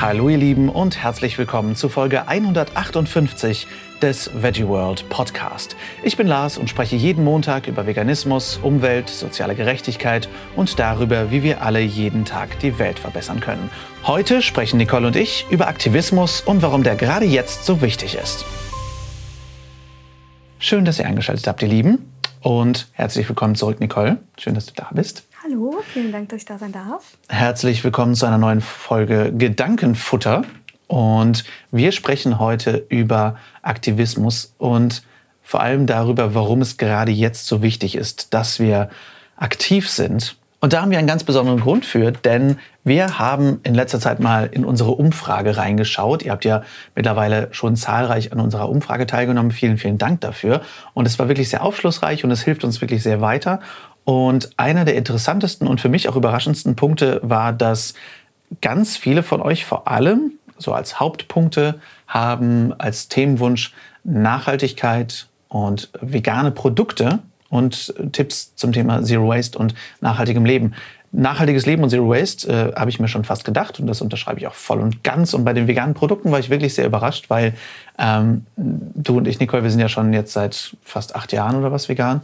Hallo ihr Lieben und herzlich willkommen zu Folge 158 des Veggie World Podcast. Ich bin Lars und spreche jeden Montag über Veganismus, Umwelt, soziale Gerechtigkeit und darüber, wie wir alle jeden Tag die Welt verbessern können. Heute sprechen Nicole und ich über Aktivismus und warum der gerade jetzt so wichtig ist. Schön, dass ihr eingeschaltet habt, ihr Lieben. Und herzlich willkommen zurück, Nicole. Schön, dass du da bist. Hallo, vielen Dank, dass ich da sein darf. Herzlich willkommen zu einer neuen Folge Gedankenfutter. Und wir sprechen heute über Aktivismus und vor allem darüber, warum es gerade jetzt so wichtig ist, dass wir aktiv sind. Und da haben wir einen ganz besonderen Grund für, denn wir haben in letzter Zeit mal in unsere Umfrage reingeschaut. Ihr habt ja mittlerweile schon zahlreich an unserer Umfrage teilgenommen. Vielen, vielen Dank dafür. Und es war wirklich sehr aufschlussreich und es hilft uns wirklich sehr weiter. Und einer der interessantesten und für mich auch überraschendsten Punkte war, dass ganz viele von euch vor allem so als Hauptpunkte haben, als Themenwunsch Nachhaltigkeit und vegane Produkte und Tipps zum Thema Zero Waste und nachhaltigem Leben. Nachhaltiges Leben und Zero Waste äh, habe ich mir schon fast gedacht und das unterschreibe ich auch voll und ganz. Und bei den veganen Produkten war ich wirklich sehr überrascht, weil ähm, du und ich, Nicole, wir sind ja schon jetzt seit fast acht Jahren oder was vegan.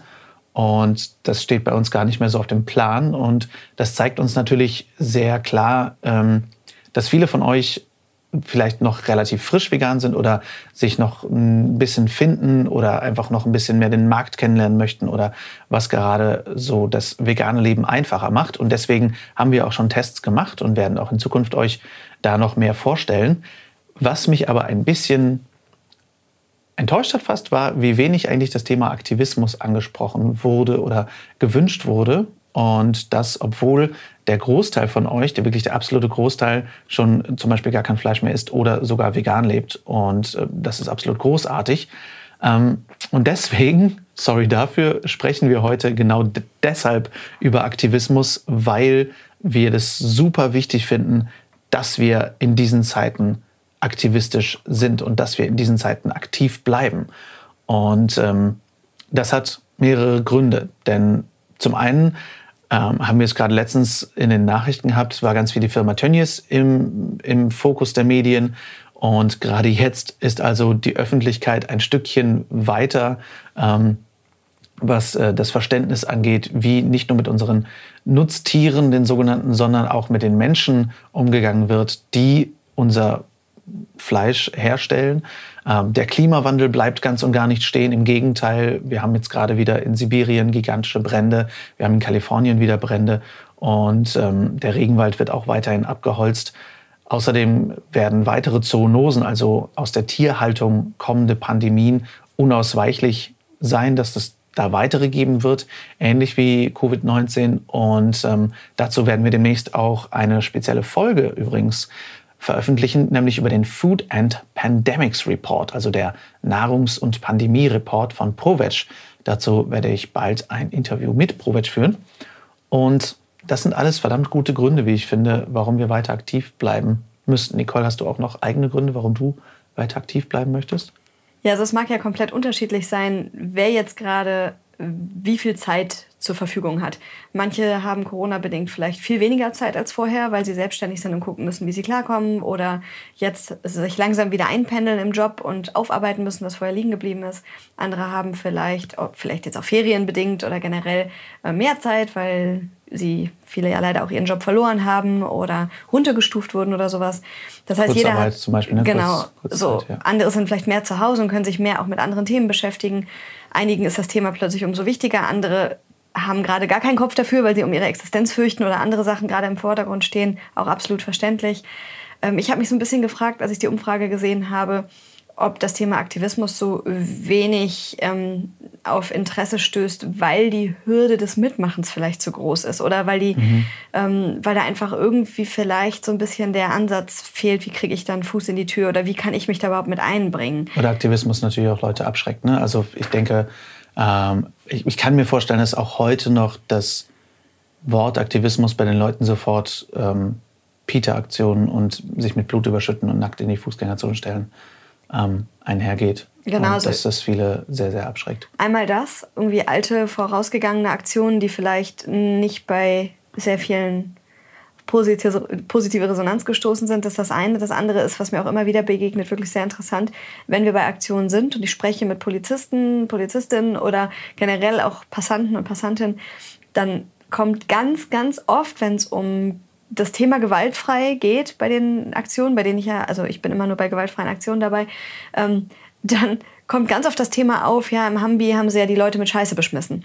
Und das steht bei uns gar nicht mehr so auf dem Plan. Und das zeigt uns natürlich sehr klar, ähm, dass viele von euch vielleicht noch relativ frisch vegan sind oder sich noch ein bisschen finden oder einfach noch ein bisschen mehr den Markt kennenlernen möchten oder was gerade so das vegane Leben einfacher macht. Und deswegen haben wir auch schon Tests gemacht und werden auch in Zukunft euch da noch mehr vorstellen. Was mich aber ein bisschen enttäuscht hat fast, war, wie wenig eigentlich das Thema Aktivismus angesprochen wurde oder gewünscht wurde. Und das, obwohl der Großteil von euch, der wirklich der absolute Großteil, schon zum Beispiel gar kein Fleisch mehr isst oder sogar vegan lebt. Und äh, das ist absolut großartig. Ähm, und deswegen, sorry dafür, sprechen wir heute genau deshalb über Aktivismus, weil wir das super wichtig finden, dass wir in diesen Zeiten aktivistisch sind und dass wir in diesen Zeiten aktiv bleiben. Und ähm, das hat mehrere Gründe. Denn zum einen ähm, haben wir es gerade letztens in den Nachrichten gehabt, es war ganz viel die Firma Tönnies im, im Fokus der Medien. Und gerade jetzt ist also die Öffentlichkeit ein Stückchen weiter, ähm, was äh, das Verständnis angeht, wie nicht nur mit unseren Nutztieren, den sogenannten, sondern auch mit den Menschen umgegangen wird, die unser Fleisch herstellen. Ähm, der Klimawandel bleibt ganz und gar nicht stehen. Im Gegenteil, wir haben jetzt gerade wieder in Sibirien gigantische Brände, wir haben in Kalifornien wieder Brände und ähm, der Regenwald wird auch weiterhin abgeholzt. Außerdem werden weitere Zoonosen, also aus der Tierhaltung kommende Pandemien, unausweichlich sein, dass es da weitere geben wird, ähnlich wie Covid-19. Und ähm, dazu werden wir demnächst auch eine spezielle Folge übrigens veröffentlichen, nämlich über den Food and Pandemics Report, also der Nahrungs- und Pandemie-Report von ProVeg. Dazu werde ich bald ein Interview mit ProVeg führen. Und das sind alles verdammt gute Gründe, wie ich finde, warum wir weiter aktiv bleiben müssten. Nicole, hast du auch noch eigene Gründe, warum du weiter aktiv bleiben möchtest? Ja, also es mag ja komplett unterschiedlich sein, wer jetzt gerade wie viel Zeit zur Verfügung hat. Manche haben Corona-bedingt vielleicht viel weniger Zeit als vorher, weil sie selbstständig sind und gucken müssen, wie sie klarkommen oder jetzt sich langsam wieder einpendeln im Job und aufarbeiten müssen, was vorher liegen geblieben ist. Andere haben vielleicht, vielleicht jetzt auch ferienbedingt oder generell äh, mehr Zeit, weil sie viele ja leider auch ihren Job verloren haben oder runtergestuft wurden oder sowas. Das heißt, jeder hat zum Beispiel, ne? genau Kurz, so. Ja. Andere sind vielleicht mehr zu Hause und können sich mehr auch mit anderen Themen beschäftigen. Einigen ist das Thema plötzlich umso wichtiger, andere haben gerade gar keinen Kopf dafür, weil sie um ihre Existenz fürchten oder andere Sachen gerade im Vordergrund stehen. Auch absolut verständlich. Ähm, ich habe mich so ein bisschen gefragt, als ich die Umfrage gesehen habe, ob das Thema Aktivismus so wenig ähm, auf Interesse stößt, weil die Hürde des Mitmachens vielleicht zu groß ist oder weil, die, mhm. ähm, weil da einfach irgendwie vielleicht so ein bisschen der Ansatz fehlt, wie kriege ich dann Fuß in die Tür oder wie kann ich mich da überhaupt mit einbringen. Oder Aktivismus natürlich auch Leute abschreckt. Ne? Also ich denke, ähm, ich, ich, kann mir vorstellen, dass auch heute noch das Wort Aktivismus bei den Leuten sofort ähm, Peter-Aktionen und sich mit Blut überschütten und nackt in die Fußgängerzone stellen ähm, einhergeht. Genau. Und dass das viele sehr, sehr abschreckt. Einmal das, irgendwie alte, vorausgegangene Aktionen, die vielleicht nicht bei sehr vielen positive, Resonanz gestoßen sind. Das ist das eine. Das andere ist, was mir auch immer wieder begegnet, wirklich sehr interessant, wenn wir bei Aktionen sind und ich spreche mit Polizisten, Polizistinnen oder generell auch Passanten und Passantinnen, dann kommt ganz, ganz oft, wenn es um das Thema gewaltfrei geht bei den Aktionen, bei denen ich ja, also ich bin immer nur bei gewaltfreien Aktionen dabei, ähm, dann kommt ganz oft das Thema auf, ja, im Hambi haben sie ja die Leute mit Scheiße beschmissen.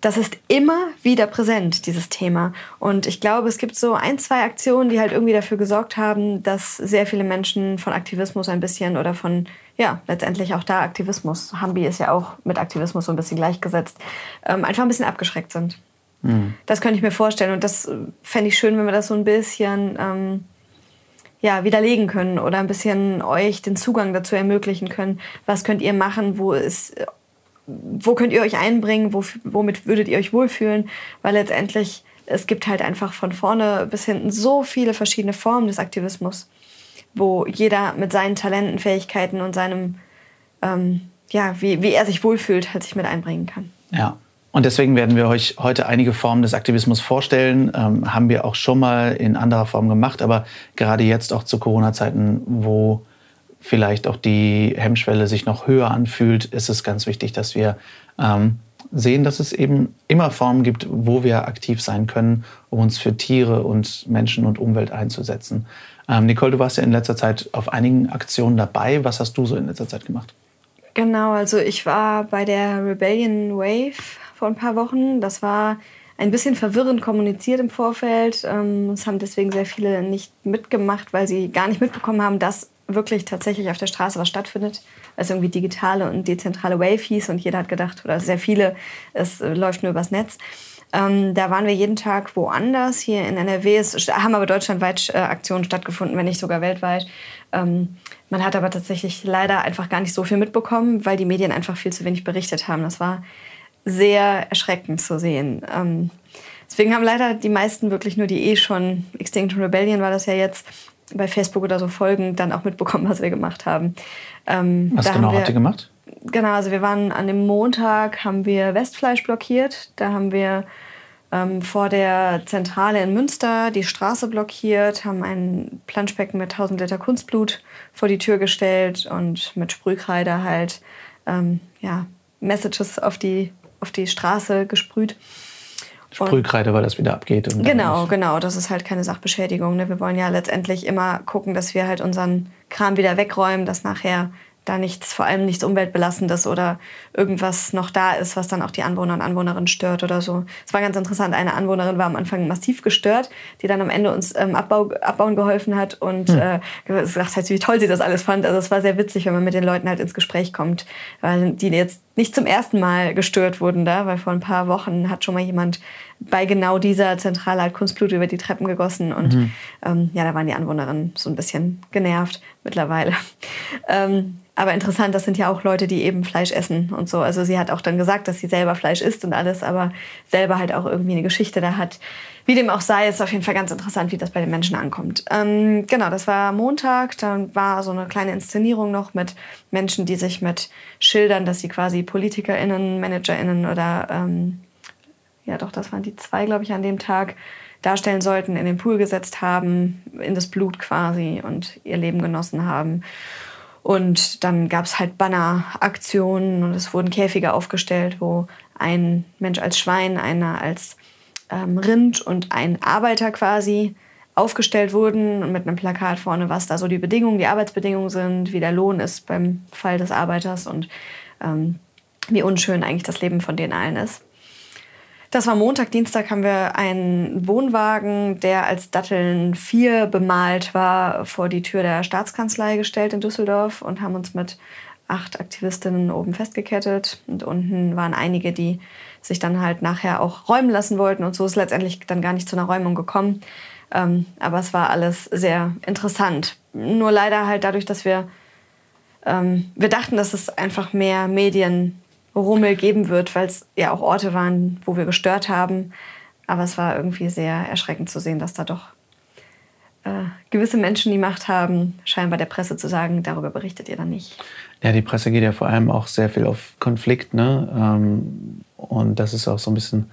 Das ist immer wieder präsent, dieses Thema. Und ich glaube, es gibt so ein, zwei Aktionen, die halt irgendwie dafür gesorgt haben, dass sehr viele Menschen von Aktivismus ein bisschen oder von, ja, letztendlich auch da Aktivismus, Hambi ist ja auch mit Aktivismus so ein bisschen gleichgesetzt, ähm, einfach ein bisschen abgeschreckt sind. Mhm. Das könnte ich mir vorstellen. Und das fände ich schön, wenn wir das so ein bisschen ähm, ja, widerlegen können oder ein bisschen euch den Zugang dazu ermöglichen können. Was könnt ihr machen, wo es wo könnt ihr euch einbringen, wo, womit würdet ihr euch wohlfühlen, weil letztendlich es gibt halt einfach von vorne bis hinten so viele verschiedene Formen des Aktivismus, wo jeder mit seinen Talenten, Fähigkeiten und seinem, ähm, ja, wie, wie er sich wohlfühlt, halt sich mit einbringen kann. Ja, und deswegen werden wir euch heute einige Formen des Aktivismus vorstellen. Ähm, haben wir auch schon mal in anderer Form gemacht, aber gerade jetzt auch zu Corona-Zeiten, wo vielleicht auch die Hemmschwelle sich noch höher anfühlt, ist es ganz wichtig, dass wir ähm, sehen, dass es eben immer Formen gibt, wo wir aktiv sein können, um uns für Tiere und Menschen und Umwelt einzusetzen. Ähm, Nicole, du warst ja in letzter Zeit auf einigen Aktionen dabei. Was hast du so in letzter Zeit gemacht? Genau, also ich war bei der Rebellion Wave vor ein paar Wochen. Das war ein bisschen verwirrend kommuniziert im Vorfeld. Ähm, es haben deswegen sehr viele nicht mitgemacht, weil sie gar nicht mitbekommen haben, dass wirklich tatsächlich auf der Straße was stattfindet. Es irgendwie digitale und dezentrale Wave hieß und jeder hat gedacht, oder sehr viele, es läuft nur übers Netz. Ähm, da waren wir jeden Tag woanders. Hier in NRW es haben aber deutschlandweit äh, Aktionen stattgefunden, wenn nicht sogar weltweit. Ähm, man hat aber tatsächlich leider einfach gar nicht so viel mitbekommen, weil die Medien einfach viel zu wenig berichtet haben. Das war sehr erschreckend zu sehen. Ähm, deswegen haben leider die meisten wirklich nur die eh schon, Extinction Rebellion war das ja jetzt, bei Facebook oder so folgen, dann auch mitbekommen, was wir gemacht haben. Ähm, was genau wir, habt ihr gemacht? Genau, also wir waren an dem Montag, haben wir Westfleisch blockiert. Da haben wir ähm, vor der Zentrale in Münster die Straße blockiert, haben ein Planschbecken mit 1000 Liter Kunstblut vor die Tür gestellt und mit Sprühkreide halt ähm, ja, Messages auf die auf die Straße gesprüht. Sprühkreide, weil das wieder abgeht. genau, genau. Das ist halt keine Sachbeschädigung. Ne? Wir wollen ja letztendlich immer gucken, dass wir halt unseren Kram wieder wegräumen, dass nachher da nichts, vor allem nichts Umweltbelastendes oder irgendwas noch da ist, was dann auch die Anwohner und Anwohnerinnen stört oder so. Es war ganz interessant. Eine Anwohnerin war am Anfang massiv gestört, die dann am Ende uns ähm, Abbau, abbauen geholfen hat und hm. äh, gesagt hat, wie toll sie das alles fand. Also es war sehr witzig, wenn man mit den Leuten halt ins Gespräch kommt, weil die jetzt nicht zum ersten Mal gestört wurden da, weil vor ein paar Wochen hat schon mal jemand bei genau dieser Zentrale halt Kunstblut über die Treppen gegossen und mhm. ähm, ja, da waren die Anwohnerinnen so ein bisschen genervt mittlerweile. Ähm, aber interessant, das sind ja auch Leute, die eben Fleisch essen und so. Also sie hat auch dann gesagt, dass sie selber Fleisch isst und alles, aber selber halt auch irgendwie eine Geschichte da hat. Wie dem auch sei, ist auf jeden Fall ganz interessant, wie das bei den Menschen ankommt. Ähm, genau, das war Montag. Dann war so eine kleine Inszenierung noch mit Menschen, die sich mit Schildern, dass sie quasi PolitikerInnen, ManagerInnen oder ähm, ja doch, das waren die zwei, glaube ich, an dem Tag darstellen sollten, in den Pool gesetzt haben, in das Blut quasi und ihr Leben genossen haben. Und dann gab es halt Banneraktionen und es wurden Käfige aufgestellt, wo ein Mensch als Schwein, einer als ähm, Rind und ein Arbeiter quasi aufgestellt wurden mit einem Plakat vorne, was da so die Bedingungen, die Arbeitsbedingungen sind, wie der Lohn ist beim Fall des Arbeiters und ähm, wie unschön eigentlich das Leben von denen allen ist. Das war Montag, Dienstag haben wir einen Wohnwagen, der als Datteln 4 bemalt war, vor die Tür der Staatskanzlei gestellt in Düsseldorf und haben uns mit acht Aktivistinnen oben festgekettet. Und unten waren einige, die sich dann halt nachher auch räumen lassen wollten. Und so ist letztendlich dann gar nicht zu einer Räumung gekommen. Ähm, aber es war alles sehr interessant. Nur leider halt dadurch, dass wir, ähm, wir dachten, dass es einfach mehr Medien Rummel geben wird, weil es ja auch Orte waren, wo wir gestört haben. Aber es war irgendwie sehr erschreckend zu sehen, dass da doch äh, gewisse Menschen die Macht haben, scheinbar der Presse zu sagen, darüber berichtet ihr dann nicht. Ja, die Presse geht ja vor allem auch sehr viel auf Konflikt. Ne? Ähm, und das ist auch so ein bisschen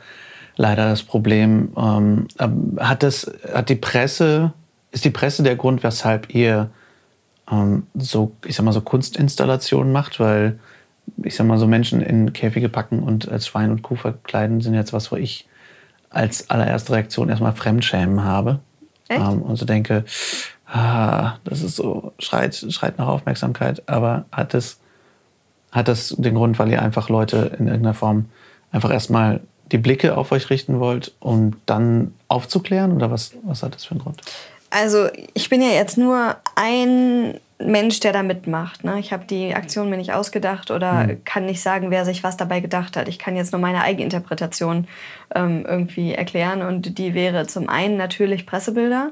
leider das Problem. Ähm, hat, das, hat die Presse, ist die Presse der Grund, weshalb ihr ähm, so, ich sag mal, so Kunstinstallationen macht? Weil, ich sag mal, so Menschen in Käfige packen und als Schwein und Kuh verkleiden sind jetzt was, wo ich als allererste Reaktion erstmal Fremdschämen habe. Ähm, und so denke, ah, das ist so, schreit, schreit nach Aufmerksamkeit, aber hat es hat das den Grund, weil ihr einfach Leute in irgendeiner Form einfach erstmal die Blicke auf euch richten wollt, um dann aufzuklären? Oder was, was hat das für einen Grund? Also ich bin ja jetzt nur ein Mensch, der da mitmacht. Ne? Ich habe die Aktion mir nicht ausgedacht oder mhm. kann nicht sagen, wer sich was dabei gedacht hat. Ich kann jetzt nur meine Eigeninterpretation ähm, irgendwie erklären. Und die wäre zum einen natürlich Pressebilder,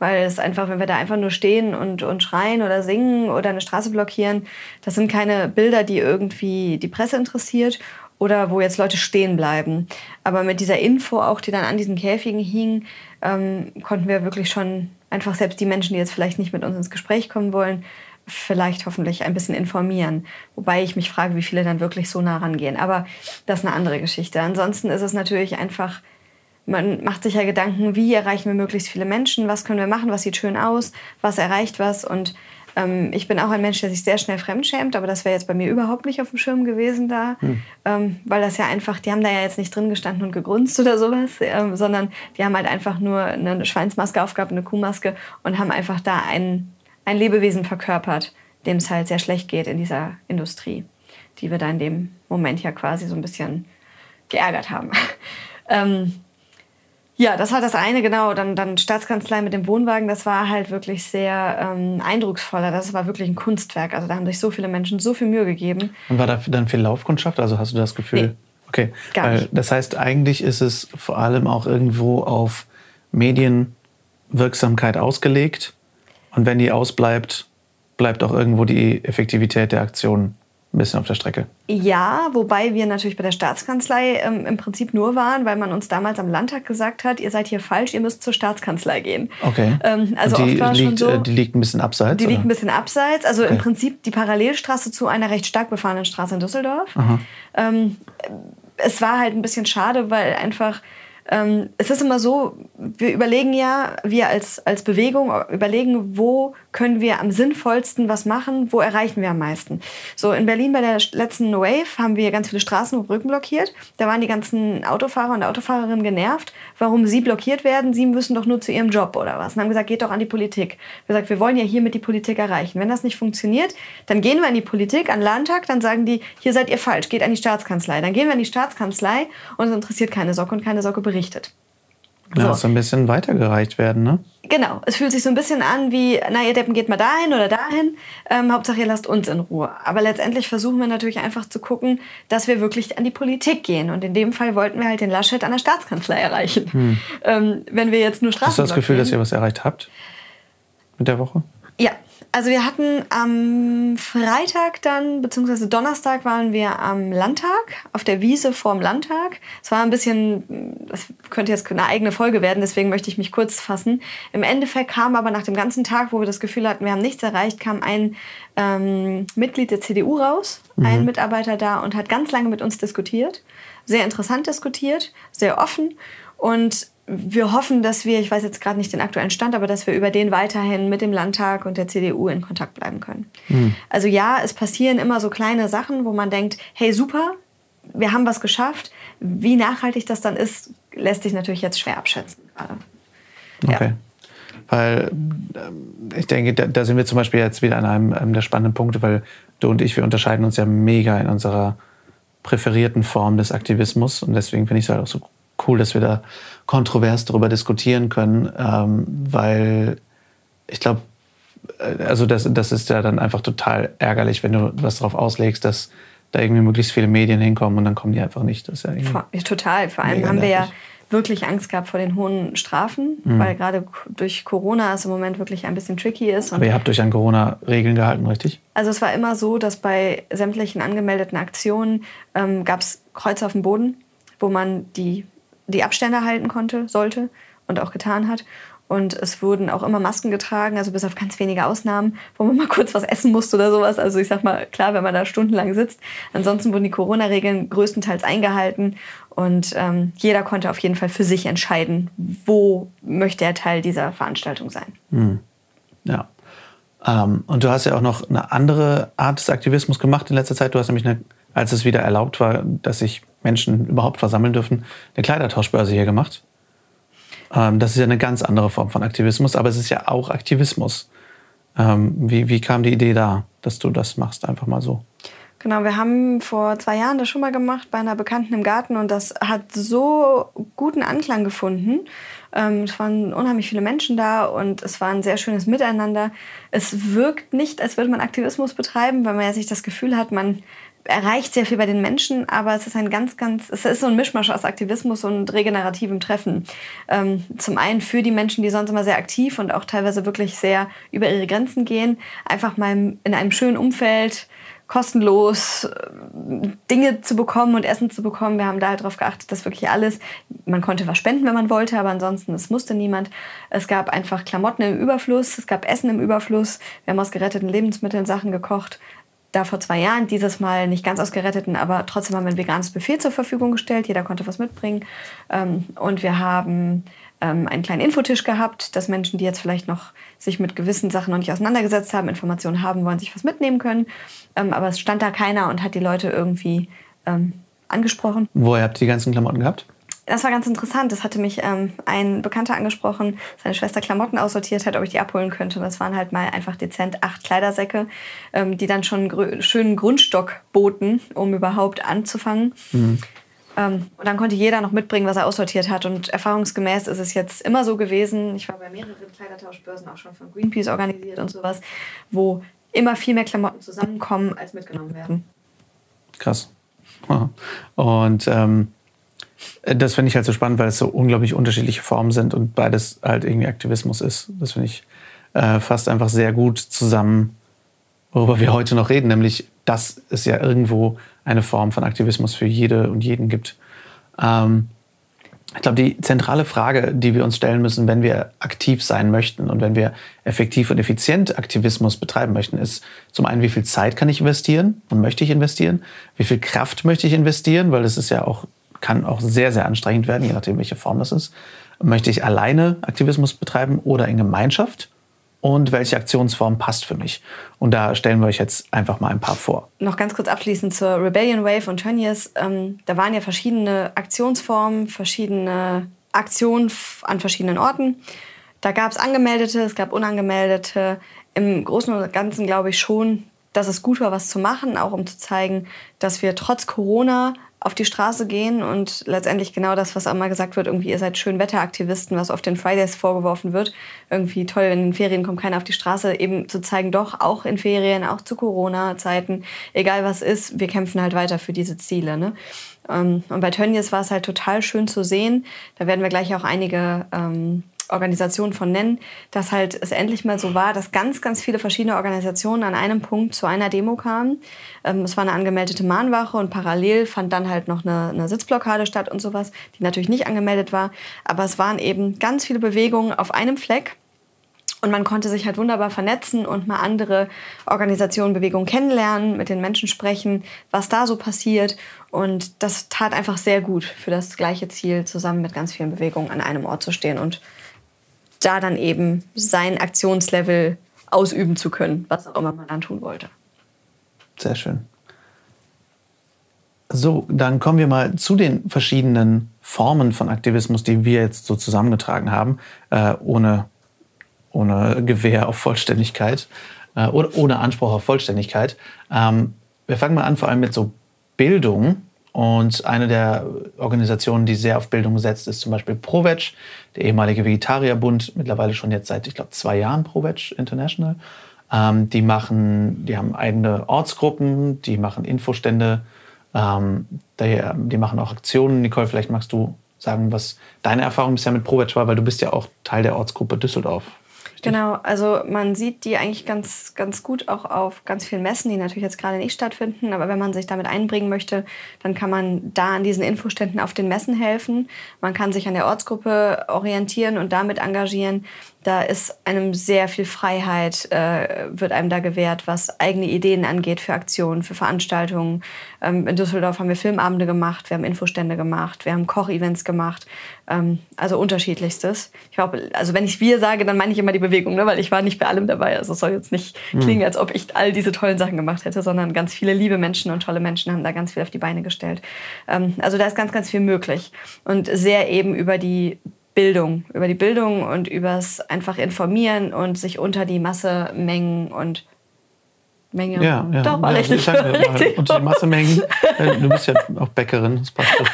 weil es einfach, wenn wir da einfach nur stehen und, und schreien oder singen oder eine Straße blockieren, das sind keine Bilder, die irgendwie die Presse interessiert oder wo jetzt Leute stehen bleiben. Aber mit dieser Info auch, die dann an diesen Käfigen hing, ähm, konnten wir wirklich schon einfach selbst die Menschen, die jetzt vielleicht nicht mit uns ins Gespräch kommen wollen, vielleicht hoffentlich ein bisschen informieren. Wobei ich mich frage, wie viele dann wirklich so nah rangehen. Aber das ist eine andere Geschichte. Ansonsten ist es natürlich einfach, man macht sich ja Gedanken, wie erreichen wir möglichst viele Menschen, was können wir machen, was sieht schön aus, was erreicht was und ähm, ich bin auch ein Mensch, der sich sehr schnell fremdschämt, aber das wäre jetzt bei mir überhaupt nicht auf dem Schirm gewesen da, hm. ähm, weil das ja einfach, die haben da ja jetzt nicht drin gestanden und gegrunzt oder sowas, ähm, sondern die haben halt einfach nur eine Schweinsmaske aufgehabt, eine Kuhmaske und haben einfach da ein, ein Lebewesen verkörpert, dem es halt sehr schlecht geht in dieser Industrie, die wir da in dem Moment ja quasi so ein bisschen geärgert haben. ja, das war das eine, genau. Dann, dann Staatskanzlei mit dem Wohnwagen, das war halt wirklich sehr ähm, eindrucksvoll. Das war wirklich ein Kunstwerk. Also da haben sich so viele Menschen so viel Mühe gegeben. Und war da dann viel Laufkundschaft? Also hast du das Gefühl? Nee, okay. Gar nicht. das heißt, eigentlich ist es vor allem auch irgendwo auf Medienwirksamkeit ausgelegt. Und wenn die ausbleibt, bleibt auch irgendwo die Effektivität der Aktion ein bisschen auf der Strecke. Ja, wobei wir natürlich bei der Staatskanzlei ähm, im Prinzip nur waren, weil man uns damals am Landtag gesagt hat, ihr seid hier falsch, ihr müsst zur Staatskanzlei gehen. Okay. Ähm, also die, liegt, so, äh, die liegt ein bisschen abseits? Die oder? liegt ein bisschen abseits. Also okay. im Prinzip die Parallelstraße zu einer recht stark befahrenen Straße in Düsseldorf. Ähm, es war halt ein bisschen schade, weil einfach ähm, es ist immer so, wir überlegen ja, wir als, als Bewegung überlegen, wo können wir am sinnvollsten was machen, wo erreichen wir am meisten. So in Berlin bei der letzten Wave haben wir ganz viele Straßen und Brücken blockiert. Da waren die ganzen Autofahrer und Autofahrerinnen genervt, warum sie blockiert werden. Sie müssen doch nur zu ihrem Job oder was. Und haben gesagt, geht doch an die Politik. Wir gesagt, wir wollen ja hiermit die Politik erreichen. Wenn das nicht funktioniert, dann gehen wir an die Politik, an den Landtag, dann sagen die, hier seid ihr falsch, geht an die Staatskanzlei. Dann gehen wir an die Staatskanzlei und es interessiert keine Socke und keine Socke berichtet. Ja, so. so ein bisschen weitergereicht werden, ne? Genau, es fühlt sich so ein bisschen an wie, na ihr Deppen geht mal dahin oder dahin, ähm, Hauptsache ihr lasst uns in Ruhe. Aber letztendlich versuchen wir natürlich einfach zu gucken, dass wir wirklich an die Politik gehen. Und in dem Fall wollten wir halt den Laschet an der Staatskanzlei erreichen. Hm. Ähm, wenn wir jetzt nur Straßen Hast du das Gefühl, dass ihr was erreicht habt mit der Woche? Ja, also wir hatten am Freitag dann, beziehungsweise Donnerstag waren wir am Landtag, auf der Wiese vorm Landtag. Es war ein bisschen, das könnte jetzt eine eigene Folge werden, deswegen möchte ich mich kurz fassen. Im Endeffekt kam aber nach dem ganzen Tag, wo wir das Gefühl hatten, wir haben nichts erreicht, kam ein ähm, Mitglied der CDU raus, mhm. ein Mitarbeiter da und hat ganz lange mit uns diskutiert. Sehr interessant diskutiert, sehr offen und wir hoffen, dass wir, ich weiß jetzt gerade nicht den aktuellen Stand, aber dass wir über den weiterhin mit dem Landtag und der CDU in Kontakt bleiben können. Mhm. Also ja, es passieren immer so kleine Sachen, wo man denkt, hey super, wir haben was geschafft. Wie nachhaltig das dann ist, lässt sich natürlich jetzt schwer abschätzen. Okay. Ja. Weil ähm, ich denke, da, sind wir zum Beispiel jetzt wieder an einem, einem der spannenden Punkte, weil du und ich, wir unterscheiden uns ja mega in unserer präferierten Form des Aktivismus. Und deswegen finde ich es halt auch so cool, dass wir da kontrovers darüber diskutieren können, ähm, weil ich glaube, äh, also das, das ist ja dann einfach total ärgerlich, wenn du was darauf auslegst, dass da irgendwie möglichst viele Medien hinkommen und dann kommen die einfach nicht. Das ja Total. Vor allem haben wir ja wirklich Angst gehabt vor den hohen Strafen, mhm. weil gerade durch Corona es im Moment wirklich ein bisschen tricky ist. Aber ihr habt euch an Corona-Regeln gehalten, richtig? Also es war immer so, dass bei sämtlichen angemeldeten Aktionen ähm, gab es Kreuze auf dem Boden, wo man die die Abstände halten konnte, sollte und auch getan hat. Und es wurden auch immer Masken getragen, also bis auf ganz wenige Ausnahmen, wo man mal kurz was essen musste oder sowas. Also ich sag mal, klar, wenn man da stundenlang sitzt. Ansonsten wurden die Corona-Regeln größtenteils eingehalten. Und ähm, jeder konnte auf jeden Fall für sich entscheiden, wo möchte er Teil dieser Veranstaltung sein. Hm. Ja. Ähm, und du hast ja auch noch eine andere Art des Aktivismus gemacht in letzter Zeit. Du hast nämlich, eine, als es wieder erlaubt war, dass sich Menschen überhaupt versammeln dürfen, eine Kleidertauschbörse hier gemacht. Ähm, das ist ja eine ganz andere Form von Aktivismus, aber es ist ja auch Aktivismus. Ähm, wie, wie kam die Idee da, dass du das machst, einfach mal so? Genau, wir haben vor zwei Jahren das schon mal gemacht bei einer Bekannten im Garten und das hat so guten Anklang gefunden. Ähm, es waren unheimlich viele Menschen da und es war ein sehr schönes Miteinander. Es wirkt nicht, als würde man Aktivismus betreiben, weil man ja sich das Gefühl hat, man erreicht sehr viel bei den Menschen, aber es ist ein ganz, ganz, es ist so ein Mischmasch aus Aktivismus und regenerativem Treffen. Ähm, zum einen für die Menschen, die sonst immer sehr aktiv und auch teilweise wirklich sehr über ihre Grenzen gehen, einfach mal in einem schönen Umfeld kostenlos äh, Dinge zu bekommen und Essen zu bekommen. Wir haben da halt darauf geachtet, dass wirklich alles, man konnte was spenden, wenn man wollte, aber ansonsten, es musste niemand. Es gab einfach Klamotten im Überfluss, es gab Essen im Überfluss. Wir haben aus geretteten Lebensmitteln Sachen gekocht da vor zwei Jahren, dieses Mal nicht ganz aus geretteten, aber trotzdem haben wir ein veganes Buffet zur Verfügung gestellt. Jeder konnte was mitbringen. Ähm, und wir haben ähm, einen kleinen Infotisch gehabt, dass Menschen, die jetzt vielleicht noch sich mit gewissen Sachen noch nicht auseinandergesetzt haben, Informationen haben wollen, sich was mitnehmen können. Ähm, aber es stand da keiner und hat die Leute irgendwie angesprochen. Woher habt ihr die ganzen Klamotten gehabt? Das war ganz interessant. Das hatte mich ähm, ein Bekannter angesprochen, seine Schwester Klamotten aussortiert hat, ob ich die abholen könnte. Und das waren halt mal einfach dezent acht Kleidersäcke, ähm, die dann schon einen schönen Grundstock boten, um überhaupt anzufangen. Mhm. Ähm, und dann konnte jeder noch mitbringen, was er aussortiert hat. Und erfahrungsgemäß ist es jetzt immer so gewesen, ich war bei mehreren Kleidertauschbörsen auch schon von Greenpeace organisiert und sowas, wo immer viel mehr Klamotten zusammenkommen, als mitgenommen werden. Krass. Und ähm, äh, das finde ich halt so spannend, weil es so unglaublich unterschiedliche Formen sind und beides halt irgendwie Aktivismus ist. Das finde ich äh, fasst einfach sehr gut zusammen, worüber wir heute noch reden, nämlich, dass es ja irgendwo eine Form von Aktivismus für jede und jeden gibt. Ähm, ich glaube, die zentrale Frage, die wir uns stellen müssen, wenn wir aktiv sein möchten und wenn wir effektiv und effizient Aktivismus betreiben möchten, ist zum einen, wie viel Zeit kann ich investieren und möchte ich investieren? Wie viel Kraft möchte ich investieren? Weil das ist ja auch kann auch sehr, sehr anstrengend werden, je nachdem, welche Form das ist. Möchte ich alleine Aktivismus betreiben oder in Gemeinschaft? Und welche Aktionsform passt für mich? Und da stellen wir euch jetzt einfach mal ein paar vor. Noch ganz kurz abschließend zur Rebellion Wave und Tönnies. Ähm, da waren ja verschiedene Aktionsformen, verschiedene Aktionen an verschiedenen Orten. Da gab es Angemeldete, es gab Unangemeldete. Im Großen und Ganzen glaube ich schon, dass es gut war, was zu machen, auch um zu zeigen, dass wir trotz Corona auf die Straße gehen und letztendlich genau das, was auch mal gesagt wird, irgendwie ihr seid Schönwetteraktivisten, was oft den Fridays vorgeworfen wird. Irgendwie toll, in den Ferien kommt keiner auf die Straße, eben zu zeigen, doch, auch in Ferien, auch zu Corona-Zeiten, egal was ist, wir kämpfen halt weiter für diese Ziele. Ne? Ähm, und bei Tönnies war es halt total schön zu sehen. Da werden wir gleich auch einige ähm, Organisationen von nennen, dass halt es endlich mal so war, dass ganz, ganz viele verschiedene Organisationen an einem Punkt zu einer Demo kamen. Ähm, es war eine angemeldete Mahnwache und parallel fand dann halt noch eine, eine Sitzblockade statt und sowas, die natürlich nicht angemeldet war. Aber es waren eben ganz viele Bewegungen auf einem Fleck. Und man konnte sich halt wunderbar vernetzen und mal andere Organisationen, Bewegungen kennenlernen, mit den Menschen sprechen, was da so passiert. Und das tat einfach sehr gut für das gleiche Ziel, zusammen mit ganz vielen Bewegungen an einem Ort zu stehen und da dann eben sein Aktionslevel ausüben zu können, was auch immer man dann tun wollte. Sehr schön. So, dann kommen wir mal zu den verschiedenen Formen von Aktivismus, die wir jetzt so zusammengetragen haben, äh, ohne, ohne Gewähr auf Vollständigkeit äh, oder ohne Anspruch auf Vollständigkeit. Ähm, wir fangen mal an, vor allem mit so Bildung. Und eine der Organisationen, die sehr auf Bildung setzt, ist zum Beispiel ProVeg, der ehemalige Vegetarierbund, mittlerweile schon jetzt seit, ich glaube, zwei Jahren ProVeg International. Ähm, die machen, die haben eigene Ortsgruppen, die machen Infostände, ähm, die, die, machen auch Aktionen. Nicole, vielleicht magst du sagen, was deine Erfahrung bisher mit ProVeg war, weil du bist ja auch Teil der Ortsgruppe Düsseldorf. Genau, also man sieht die eigentlich ganz, ganz gut auch auf ganz vielen Messen, die natürlich jetzt gerade nicht stattfinden. Aber wenn man sich damit einbringen möchte, dann kann man da an diesen Infoständen auf den Messen helfen. Man kann sich an der Ortsgruppe orientieren und damit engagieren. Da ist einem sehr viel Freiheit, äh, wird einem da gewährt, was eigene Ideen angeht für Aktionen, für Veranstaltungen. Ähm, in Düsseldorf haben wir Filmabende gemacht, wir haben Infostände gemacht, wir haben Kochevents gemacht. Ähm, also unterschiedlichstes. Ich glaube, also wenn ich wir sage, dann meine ich immer die Bewegung, ne? weil ich war nicht bei allem dabei. Also es soll jetzt nicht hm. klingen, als ob ich all diese tollen Sachen gemacht hätte, sondern ganz viele liebe Menschen und tolle Menschen haben da ganz viel auf die Beine gestellt. Ähm, also da ist ganz, ganz viel möglich. Und sehr eben über die Bildung, über die Bildung und übers einfach informieren und sich unter die Masse mengen und Menge. Ja, ja. Doch, war ja, richtig. richtig. Unter die Masse mengen. Äh, du bist ja auch Bäckerin, das passt doch.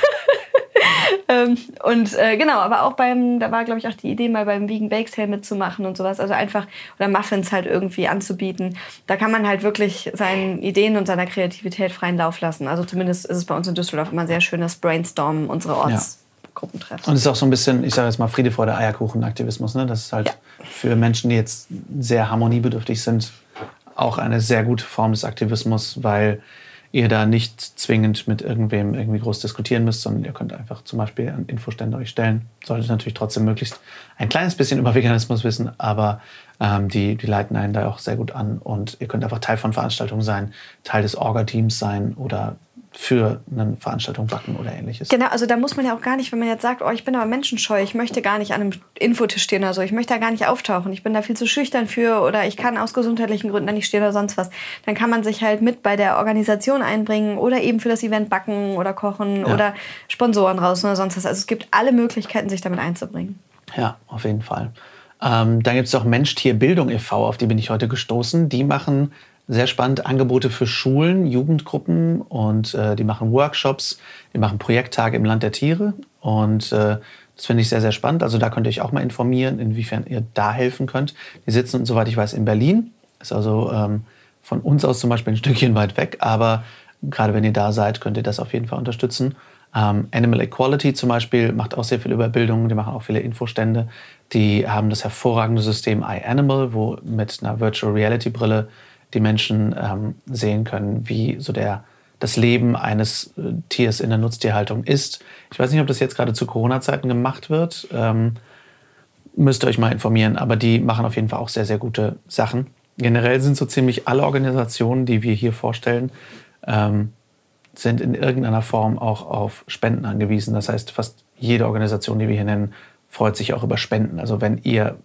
ähm, und äh, genau, aber auch beim, da war glaube ich auch die Idee, mal beim Vegan Bake Sale mitzumachen und sowas. Also einfach, oder Muffins halt irgendwie anzubieten. Da kann man halt wirklich seinen Ideen und seiner Kreativität freien Lauf lassen. Also zumindest ist es bei uns in Düsseldorf immer ein sehr schönes Brainstormen, unsere Orts. Ja. Gruppentreffen. Und es ist auch so ein bisschen, ich sage jetzt mal, Friede vor der Eierkuchen-Aktivismus. Ne? Das ist halt ja. für Menschen, die jetzt sehr harmoniebedürftig sind, auch eine sehr gute Form des Aktivismus, weil ihr da nicht zwingend mit irgendwem irgendwie groß diskutieren müsst, sondern ihr könnt einfach zum Beispiel an Infostände euch stellen. Solltet natürlich trotzdem möglichst ein kleines bisschen über Veganismus wissen, aber ähm, die, die leiten einen da auch sehr gut an und ihr könnt einfach Teil von Veranstaltungen sein, Teil des Orga-Teams sein oder für eine Veranstaltung backen oder ähnliches. Genau, also da muss man ja auch gar nicht, wenn man jetzt sagt, oh, ich bin aber menschenscheu, ich möchte gar nicht an einem Infotisch stehen oder so, ich möchte da gar nicht auftauchen, ich bin da viel zu schüchtern für oder ich kann aus gesundheitlichen Gründen da nicht stehen oder sonst was, dann kann man sich halt mit bei der Organisation einbringen oder eben für das Event backen oder kochen ja. oder Sponsoren raus oder sonst was. Also es gibt alle Möglichkeiten, sich damit einzubringen. Ja, auf jeden Fall. Ähm, dann gibt es auch Mensch-Tier-Bildung e.V., auf die bin ich heute gestoßen. Die machen sehr spannend Angebote für Schulen, Jugendgruppen und äh, die machen Workshops, die machen Projekttage im Land der Tiere und äh, das finde ich sehr, sehr spannend. Also da könnt ihr euch auch mal informieren, inwiefern ihr da helfen könnt. Die sitzen, soweit ich weiß, in Berlin. Ist also ähm, von uns aus zum Beispiel ein Stückchen weit weg, aber gerade wenn ihr da seid, könnt ihr das auf jeden Fall unterstützen. Ähm, Animal Equality zum Beispiel macht auch sehr viel über Bildung, die machen auch viele Infostände. Die haben das hervorragende System iAnimal, wo mit einer Virtual Reality Brille die Menschen ähm, sehen können, wie so der, das Leben eines äh, Tiers in der Nutztierhaltung ist. Ich weiß nicht, ob das jetzt gerade zu Corona-Zeiten gemacht wird. Ähm, müsst ihr euch mal informieren, aber die machen auf jeden Fall auch sehr, sehr gute Sachen. Generell sind so ziemlich alle Organisationen, die wir hier vorstellen, ähm, sind in irgendeiner Form auch auf Spenden angewiesen. Das heißt, fast jede Organisation, die wir hier nennen, freut sich auch über Spenden. Also wenn ihr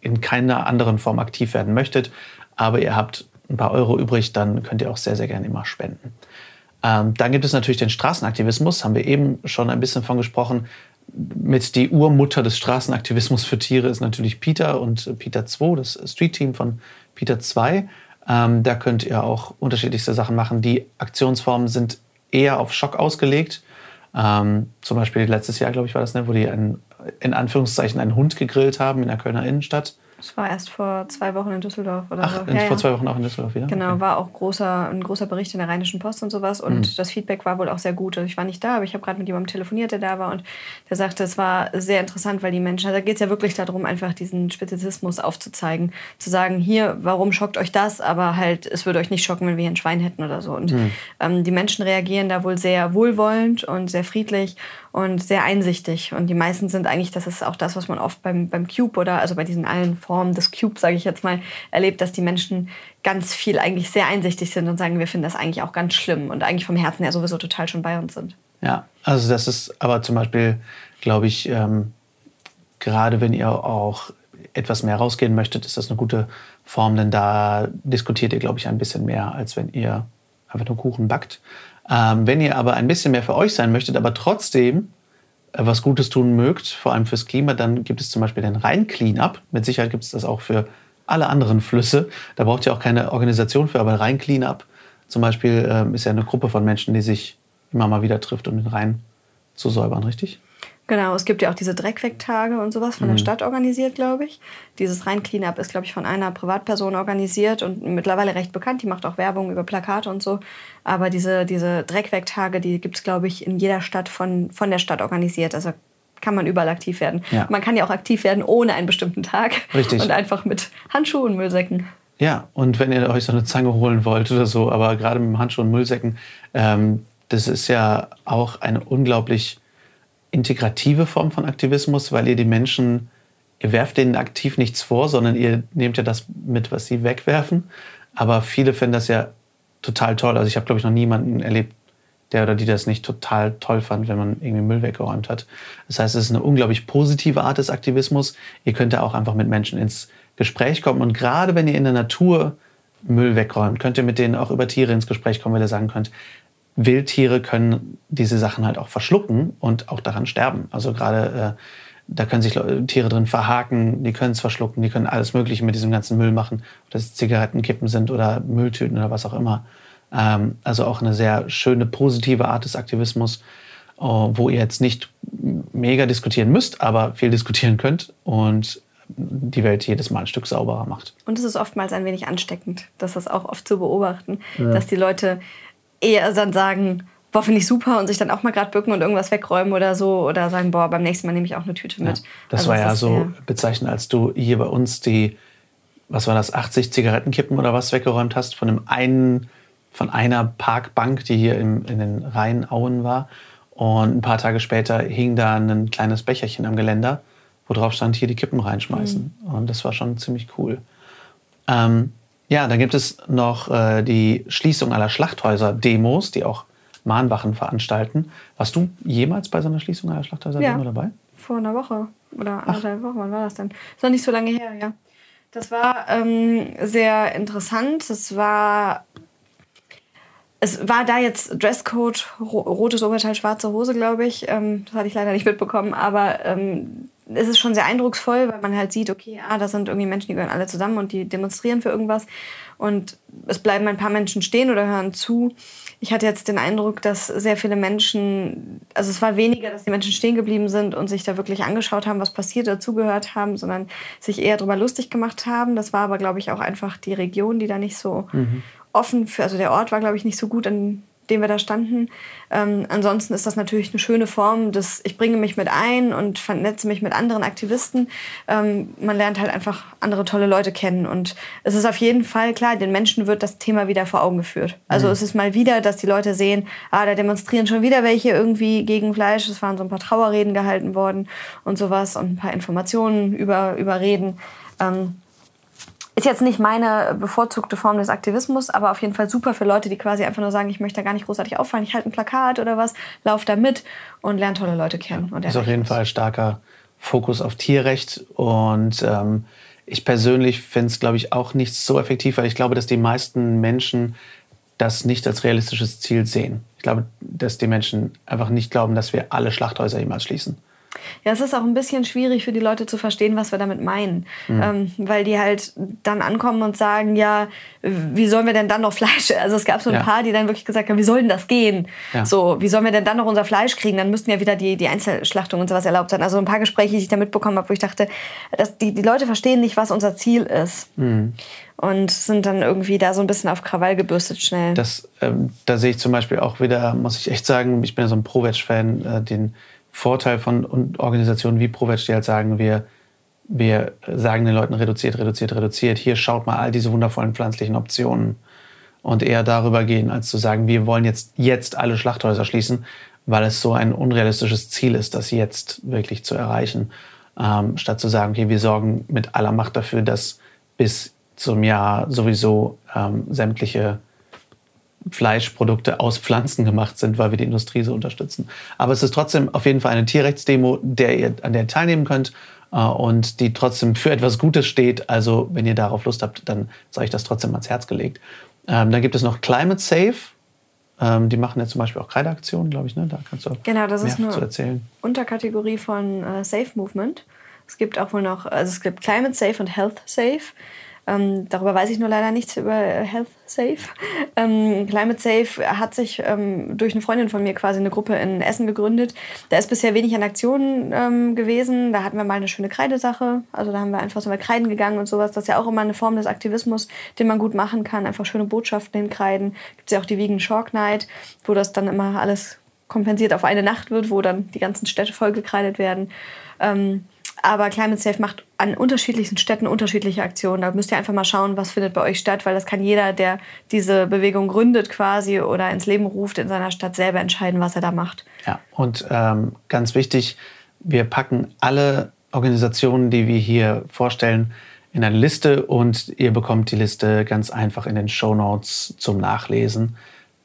in keiner anderen Form aktiv werden möchtet, aber ihr habt ein paar Euro übrig, dann könnt ihr auch sehr, sehr gerne immer spenden. Ähm, dann gibt es natürlich den Straßenaktivismus, haben wir eben schon ein bisschen von gesprochen. Mit die Urmutter des Straßenaktivismus für Tiere ist natürlich Peter und Peter 2, das Street-Team von Peter 2. Ähm, da könnt ihr auch unterschiedlichste Sachen machen. Die Aktionsformen sind eher auf Schock ausgelegt. Ähm, zum Beispiel letztes Jahr, glaube ich, war das, ne, wo die einen, in Anführungszeichen einen Hund gegrillt haben in der Kölner Innenstadt. Das war erst vor zwei Wochen in Düsseldorf oder Ach, so. Ja, vor zwei Wochen auch in Düsseldorf wieder? Genau, okay. war auch großer, ein großer Bericht in der Rheinischen Post und sowas. Und mhm. das Feedback war wohl auch sehr gut. Also ich war nicht da, aber ich habe gerade mit jemandem telefoniert, der da war. Und der sagte, es war sehr interessant, weil die Menschen, also da geht es ja wirklich darum, einfach diesen Spezizismus aufzuzeigen. Zu sagen, hier, warum schockt euch das? Aber halt, es würde euch nicht schocken, wenn wir hier ein Schwein hätten oder so. Und mhm. ähm, die Menschen reagieren da wohl sehr wohlwollend und sehr friedlich und sehr einsichtig. Und die meisten sind eigentlich, das ist auch das, was man oft beim, beim Cube oder also bei diesen allen Formen des Cubes, sage ich jetzt mal, erlebt, dass die Menschen ganz viel eigentlich sehr einsichtig sind und sagen, wir finden das eigentlich auch ganz schlimm und eigentlich vom Herzen her sowieso total schon bei uns sind. Ja, also das ist aber zum Beispiel, glaube ich, ähm, gerade wenn ihr auch etwas mehr rausgehen möchtet, ist das eine gute Form, denn da diskutiert ihr, glaube ich, ein bisschen mehr, als wenn ihr einfach nur Kuchen backt. Ähm, wenn ihr aber ein bisschen mehr für euch sein möchtet, aber trotzdem äh, was Gutes tun mögt, vor allem fürs Klima, dann gibt es zum Beispiel den Rhein-Cleanup. Mit Sicherheit gibt es das auch für alle anderen Flüsse. Da braucht ihr auch keine Organisation für, aber Rhein-Cleanup zum Beispiel ähm, ist ja eine Gruppe von Menschen, die sich immer mal wieder trifft, um den Rhein zu säubern, richtig? Genau, es gibt ja auch diese Dreckwegtage und sowas von mhm. der Stadt organisiert, glaube ich. Dieses Rhein-Cleanup ist, glaube ich, von einer Privatperson organisiert und mittlerweile recht bekannt. Die macht auch Werbung über Plakate und so. Aber diese, diese Dreckwegtage, die gibt es, glaube ich, in jeder Stadt von, von der Stadt organisiert. Also kann man überall aktiv werden. Ja. Man kann ja auch aktiv werden ohne einen bestimmten Tag. Richtig. Und einfach mit Handschuhen und Müllsäcken. Ja, und wenn ihr euch so eine Zange holen wollt oder so, aber gerade mit dem Handschuh und Müllsäcken, ähm, das ist ja auch eine unglaublich integrative Form von Aktivismus, weil ihr die Menschen, ihr werft denen aktiv nichts vor, sondern ihr nehmt ja das mit, was sie wegwerfen. Aber viele finden das ja total toll. Also ich habe, glaube ich, noch niemanden erlebt, der oder die das nicht total toll fand, wenn man irgendwie Müll weggeräumt hat. Das heißt, es ist eine unglaublich positive Art des Aktivismus. Ihr könnt ja auch einfach mit Menschen ins Gespräch kommen. Und gerade wenn ihr in der Natur Müll wegräumt, könnt ihr mit denen auch über Tiere ins Gespräch kommen, weil ihr sagen könnt, Wildtiere können diese Sachen halt auch verschlucken und auch daran sterben. Also gerade äh, da können sich Tiere drin verhaken, die können es verschlucken, die können alles Mögliche mit diesem ganzen Müll machen, ob das Zigarettenkippen sind oder Mülltüten oder was auch immer. Ähm, also auch eine sehr schöne, positive Art des Aktivismus, äh, wo ihr jetzt nicht mega diskutieren müsst, aber viel diskutieren könnt und die Welt jedes Mal ein Stück sauberer macht. Und es ist oftmals ein wenig ansteckend, das ist auch oft zu beobachten, ja. dass die Leute eher dann sagen, boah, finde ich super und sich dann auch mal gerade bücken und irgendwas wegräumen oder so oder sagen, boah, beim nächsten Mal nehme ich auch eine Tüte mit. Ja, das also war ja so bezeichnend, als du hier bei uns die, was war das, 80 Zigarettenkippen oder was weggeräumt hast von einem einen, von einer Parkbank, die hier im, in den Rheinauen war. Und ein paar Tage später hing da ein kleines Becherchen am Geländer, wo drauf stand, hier die Kippen reinschmeißen. Mhm. Und das war schon ziemlich cool. Ähm, ja, dann gibt es noch äh, die Schließung aller Schlachthäuser-Demos, die auch Mahnwachen veranstalten. Warst du jemals bei so einer Schließung aller Schlachthäuser-Demo ja, dabei? Vor einer Woche oder anderthalb Wochen. Wann war das denn? Ist noch nicht so lange her, ja. Das war ähm, sehr interessant. Es war es war da jetzt Dresscode, rotes Oberteil, schwarze Hose, glaube ich. Ähm, das hatte ich leider nicht mitbekommen, aber ähm, es ist schon sehr eindrucksvoll, weil man halt sieht, okay, ah, da sind irgendwie Menschen, die gehören alle zusammen und die demonstrieren für irgendwas. Und es bleiben ein paar Menschen stehen oder hören zu. Ich hatte jetzt den Eindruck, dass sehr viele Menschen, also es war weniger, dass die Menschen stehen geblieben sind und sich da wirklich angeschaut haben, was passiert, dazugehört haben, sondern sich eher darüber lustig gemacht haben. Das war aber, glaube ich, auch einfach die Region, die da nicht so mhm. offen für, also der Ort war, glaube ich, nicht so gut an dem wir da standen. Ähm, ansonsten ist das natürlich eine schöne Form des, ich bringe mich mit ein und vernetze mich mit anderen Aktivisten. Ähm, man lernt halt einfach andere tolle Leute kennen und es ist auf jeden Fall klar, den Menschen wird das Thema wieder vor Augen geführt. Also mhm. es ist mal wieder, dass die Leute sehen, ah, da demonstrieren schon wieder welche irgendwie gegen Fleisch. Es waren so ein paar Trauerreden gehalten worden und sowas und ein paar Informationen über, über Reden. Ähm, ist jetzt nicht meine bevorzugte Form des Aktivismus, aber auf jeden Fall super für Leute, die quasi einfach nur sagen, ich möchte da gar nicht großartig auffallen, ich halte ein Plakat oder was, laufe da mit und lerne tolle Leute kennen. Ja, ist auf jeden Fall starker Fokus auf Tierrecht und ähm, ich persönlich finde es, glaube ich, auch nicht so effektiv, weil ich glaube, dass die meisten Menschen das nicht als realistisches Ziel sehen. Ich glaube, dass die Menschen einfach nicht glauben, dass wir alle Schlachthäuser jemals schließen. Ja, es ist auch ein bisschen schwierig für die Leute zu verstehen, was wir damit meinen. Mhm. Ähm, weil die halt dann ankommen und sagen, ja, wie sollen wir denn dann noch Fleisch? Also es gab so ein ja. paar, die dann wirklich gesagt haben, wie soll denn das gehen? Ja. So, wie sollen wir denn dann noch unser Fleisch kriegen? Dann müssten ja wieder die, die Einzelschlachtung und sowas erlaubt sein. Also ein paar Gespräche, die ich da mitbekommen habe, wo ich dachte, dass die, die Leute verstehen nicht, was unser Ziel ist. Mhm. Und sind dann irgendwie da so ein bisschen auf Krawall gebürstet schnell. Das, ähm, da sehe ich zum Beispiel auch wieder, muss ich echt sagen, ich bin ja so ein Pro-Veg-Fan, äh, den Vorteil von Organisationen wie ProVeg, die halt sagen, wir, wir sagen den Leuten reduziert, reduziert, reduziert. Hier schaut mal all diese wundervollen pflanzlichen Optionen. Und eher darüber gehen, als zu sagen, wir wollen jetzt, jetzt alle Schlachthäuser schließen, weil es so ein unrealistisches Ziel ist, das jetzt wirklich zu erreichen. Ähm, statt zu sagen, okay, wir sorgen mit aller Macht dafür, dass bis zum Jahr sowieso ähm, sämtliche Fleischprodukte aus Pflanzen gemacht sind, weil wir die Industrie so unterstützen. Aber es ist trotzdem auf jeden Fall eine Tierrechtsdemo, der ihr, an der ihr teilnehmen könnt äh, und die trotzdem für etwas Gutes steht. Also wenn ihr darauf Lust habt, dann sei ich das trotzdem ans Herz gelegt. Ähm, dann gibt es noch Climate Safe. Ähm, die machen ja zum Beispiel auch Kreideaktionen, glaube ich. Ne? Da kannst du genau, das mehr ist eine zu erzählen. Unterkategorie von äh, Safe Movement. Es gibt auch wohl noch, also es gibt Climate Safe und Health Safe. Ähm, darüber weiß ich nur leider nichts über Health Safe. Ähm, Climate Safe hat sich ähm, durch eine Freundin von mir quasi eine Gruppe in Essen gegründet. Da ist bisher wenig an Aktionen ähm, gewesen. Da hatten wir mal eine schöne Kreidesache. Also da haben wir einfach so mal Kreiden gegangen und sowas. Das ist ja auch immer eine Form des Aktivismus, den man gut machen kann. Einfach schöne Botschaften hinkreiden. Gibt es ja auch die Vegan Shark Night, wo das dann immer alles kompensiert auf eine Nacht wird, wo dann die ganzen Städte vollgekreidet werden. Ähm, aber Climate Safe macht an unterschiedlichsten Städten unterschiedliche Aktionen. Da müsst ihr einfach mal schauen, was findet bei euch statt, weil das kann jeder, der diese Bewegung gründet quasi oder ins Leben ruft in seiner Stadt, selber entscheiden, was er da macht. Ja, und ähm, ganz wichtig, wir packen alle Organisationen, die wir hier vorstellen, in eine Liste und ihr bekommt die Liste ganz einfach in den Show Notes zum Nachlesen,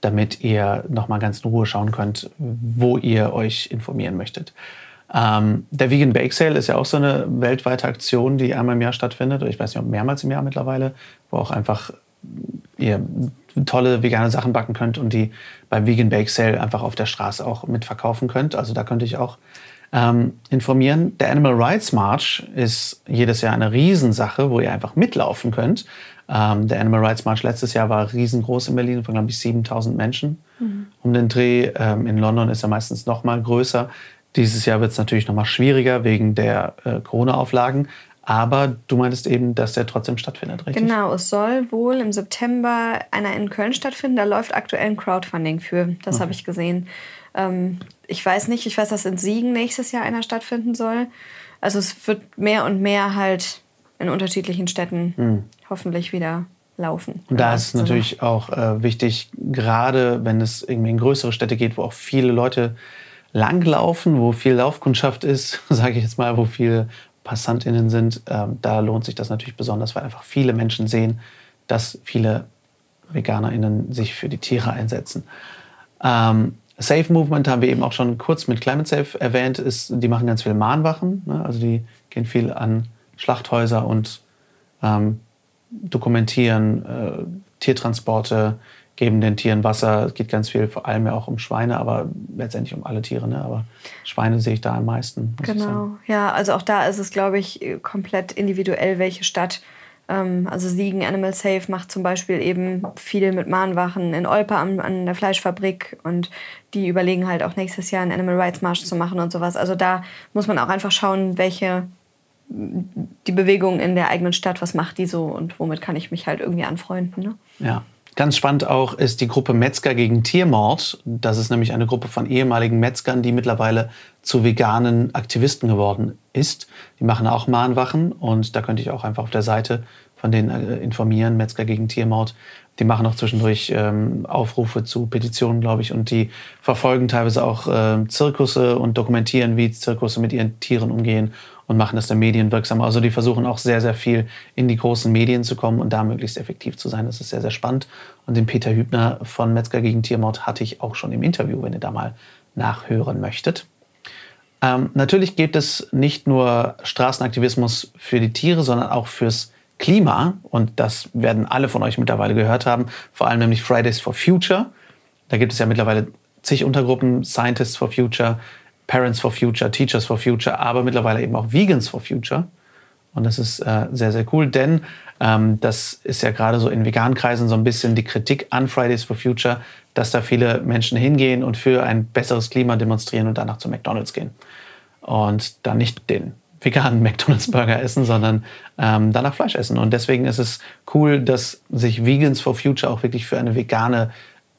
damit ihr nochmal ganz in Ruhe schauen könnt, wo ihr euch informieren möchtet. Ähm, der Vegan Bake Sale ist ja auch so eine weltweite Aktion, die einmal im Jahr stattfindet, ich weiß nicht, ob mehrmals im Jahr mittlerweile, wo auch einfach ihr tolle vegane Sachen backen könnt und die beim Vegan Bake Sale einfach auf der Straße auch mitverkaufen könnt. Also da könnte ich auch ähm, informieren. Der Animal Rights March ist jedes Jahr eine Riesensache, wo ihr einfach mitlaufen könnt. Ähm, der Animal Rights March letztes Jahr war riesengroß in Berlin, von glaube ich 7000 Menschen mhm. um den Dreh. Ähm, in London ist er meistens noch mal größer. Dieses Jahr wird es natürlich noch mal schwieriger wegen der äh, Corona-Auflagen. Aber du meintest eben, dass der trotzdem stattfindet, richtig? Genau, es soll wohl im September einer in Köln stattfinden. Da läuft aktuell ein Crowdfunding für. Das okay. habe ich gesehen. Ähm, ich weiß nicht, ich weiß, dass in Siegen nächstes Jahr einer stattfinden soll. Also es wird mehr und mehr halt in unterschiedlichen Städten mhm. hoffentlich wieder laufen. Und da ist es natürlich auch äh, wichtig, gerade wenn es irgendwie in größere Städte geht, wo auch viele Leute langlaufen, wo viel Laufkundschaft ist, sage ich jetzt mal, wo viele PassantInnen sind, äh, da lohnt sich das natürlich besonders, weil einfach viele Menschen sehen, dass viele VeganerInnen sich für die Tiere einsetzen. Ähm, Safe Movement haben wir eben auch schon kurz mit Climate Safe erwähnt. Ist, die machen ganz viele Mahnwachen. Ne? Also die gehen viel an Schlachthäuser und ähm, dokumentieren äh, Tiertransporte, geben den Tieren Wasser. Es geht ganz viel, vor allem ja auch um Schweine, aber letztendlich um alle Tiere. Ne? Aber Schweine sehe ich da am meisten. Genau, ja, also auch da ist es, glaube ich, komplett individuell, welche Stadt ähm, also Siegen Animal Safe macht zum Beispiel eben viel mit Mahnwachen in Olpe an, an, der Fleischfabrik und die überlegen halt auch nächstes Jahr einen Animal Rights Marsch zu machen und sowas. Also da muss man auch einfach schauen, welche die Bewegung in der eigenen Stadt, was macht die so und womit kann ich mich halt irgendwie anfreunden. Ne? Ja. Ganz spannend auch ist die Gruppe Metzger gegen Tiermord. Das ist nämlich eine Gruppe von ehemaligen Metzgern, die mittlerweile zu veganen Aktivisten geworden ist. Die machen auch Mahnwachen und da könnte ich auch einfach auf der Seite von denen äh, informieren, Metzger gegen Tiermord. Die machen auch zwischendurch ähm, Aufrufe zu Petitionen, glaube ich, und die verfolgen teilweise auch äh, Zirkusse und dokumentieren, wie Zirkusse mit ihren Tieren umgehen und machen das der Medien wirksamer. Also die versuchen auch sehr, sehr viel in die großen Medien zu kommen und da möglichst effektiv zu sein. Das ist sehr, sehr spannend. Und den Peter Hübner von Metzger gegen Tiermord hatte ich auch schon im Interview, wenn ihr da mal nachhören möchtet. Ähm, natürlich gibt es nicht nur Straßenaktivismus für die Tiere, sondern auch fürs Klima. Und das werden alle von euch mittlerweile gehört haben, vor allem nämlich Fridays for Future. Da gibt es ja mittlerweile zig Untergruppen, Scientists for Future, Parents for Future, Teachers for Future, aber mittlerweile eben auch Vegans for Future. Und das ist äh, sehr, sehr cool, denn ähm, das ist ja gerade so in veganen Kreisen so ein bisschen die Kritik an Fridays for Future, dass da viele Menschen hingehen und für ein besseres Klima demonstrieren und danach zu McDonald's gehen. Und dann nicht den veganen McDonald's-Burger essen, sondern ähm, danach Fleisch essen. Und deswegen ist es cool, dass sich Vegans for Future auch wirklich für eine vegane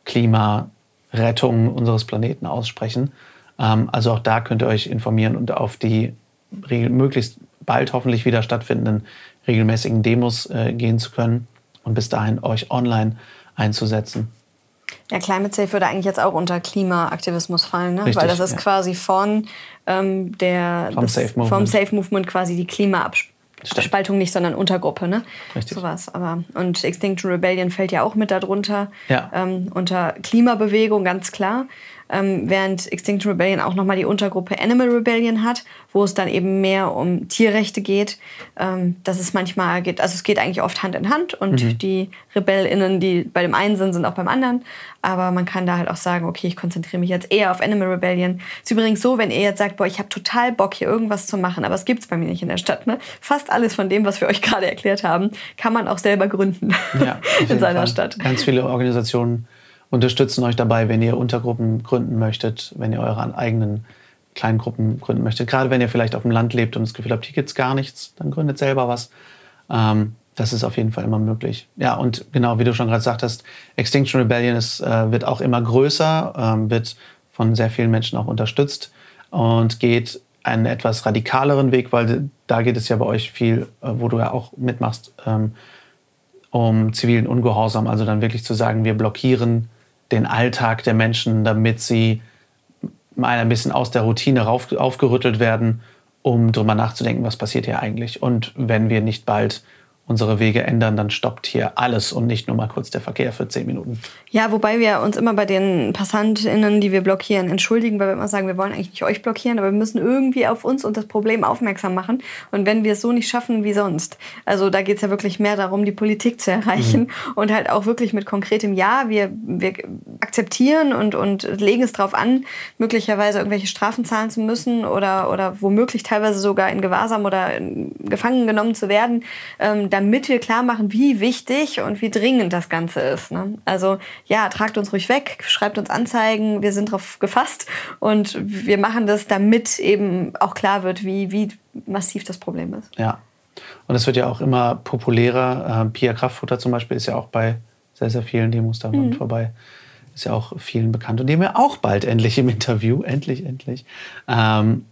Klimarettung unseres Planeten aussprechen. Ähm, also auch da könnt ihr euch informieren und auf die möglichst bald hoffentlich wieder stattfindenden regelmäßigen Demos äh, gehen zu können und bis dahin euch online einzusetzen. Ja, Climate Safe würde eigentlich jetzt auch unter Klimaaktivismus fallen, ne? Richtig, weil das ist ja. quasi von ähm, der vom, das, Safe Movement. vom Safe Movement quasi die Klimaabspaltung nicht, sondern Untergruppe, ne? Richtig. Sowas. Aber und Extinction Rebellion fällt ja auch mit darunter ja. Ähm, unter Klimabewegung ganz klar ähm, während Extinction Rebellion auch nochmal die Untergruppe Animal Rebellion hat, wo es dann eben mehr um Tierrechte geht. Ähm, dass es manchmal geht, also es geht eigentlich oft Hand in Hand und mhm. die RebellInnen, die bei dem einen sind, sind auch beim anderen. Aber man kann da halt auch sagen, okay, ich konzentriere mich jetzt eher auf Animal Rebellion. Ist übrigens so, wenn ihr jetzt sagt, boah, ich habe total Bock, hier irgendwas zu machen, aber es gibt es bei mir nicht in der Stadt. Ne? Fast alles von dem, was wir euch gerade erklärt haben, kann man auch selber gründen ja, in seiner Fall. Stadt. Ganz viele Organisationen unterstützen euch dabei, wenn ihr Untergruppen gründen möchtet, wenn ihr eure eigenen kleinen Gruppen gründen möchtet. Gerade wenn ihr vielleicht auf dem Land lebt und das Gefühl habt, hier gibt es gar nichts, dann gründet selber was. Ähm, das ist auf jeden Fall immer möglich. Ja, und genau, wie du schon gerade sagtest, Extinction Rebellion ist, äh, wird auch immer größer, ähm, wird von sehr vielen Menschen auch unterstützt und geht einen etwas radikaleren Weg, weil da geht es ja bei euch viel, äh, wo du ja auch mitmachst, ähm, um zivilen Ungehorsam. Also dann wirklich zu sagen, wir blockieren den Alltag der Menschen, damit sie mal ein bisschen aus der Routine rauf, aufgerüttelt werden, um darüber nachzudenken, was passiert hier eigentlich. Und wenn wir nicht bald unsere Wege ändern, dann stoppt hier alles und nicht nur mal kurz der Verkehr für zehn Minuten. Ja, wobei wir uns immer bei den PassantInnen, die wir blockieren, entschuldigen, weil wir immer sagen, wir wollen eigentlich nicht euch blockieren, aber wir müssen irgendwie auf uns und das Problem aufmerksam machen. Und wenn wir es so nicht schaffen, wie sonst? Also da geht es ja wirklich mehr darum, die Politik zu erreichen mhm. und halt auch wirklich mit konkretem Ja, wir, wir akzeptieren und, und legen es darauf an, möglicherweise irgendwelche Strafen zahlen zu müssen oder, oder womöglich teilweise sogar in Gewahrsam oder gefangen genommen zu werden. Ähm, damit wir klar machen, wie wichtig und wie dringend das Ganze ist. Ne? Also ja, tragt uns ruhig weg, schreibt uns Anzeigen, wir sind darauf gefasst und wir machen das, damit eben auch klar wird, wie, wie massiv das Problem ist. Ja, und es wird ja auch immer populärer. Äh, Pia Kraftfutter zum Beispiel ist ja auch bei sehr, sehr vielen Demos da mhm. vorbei. Ist ja auch vielen bekannt. Und die haben wir auch bald endlich im Interview. Endlich, endlich. Ähm,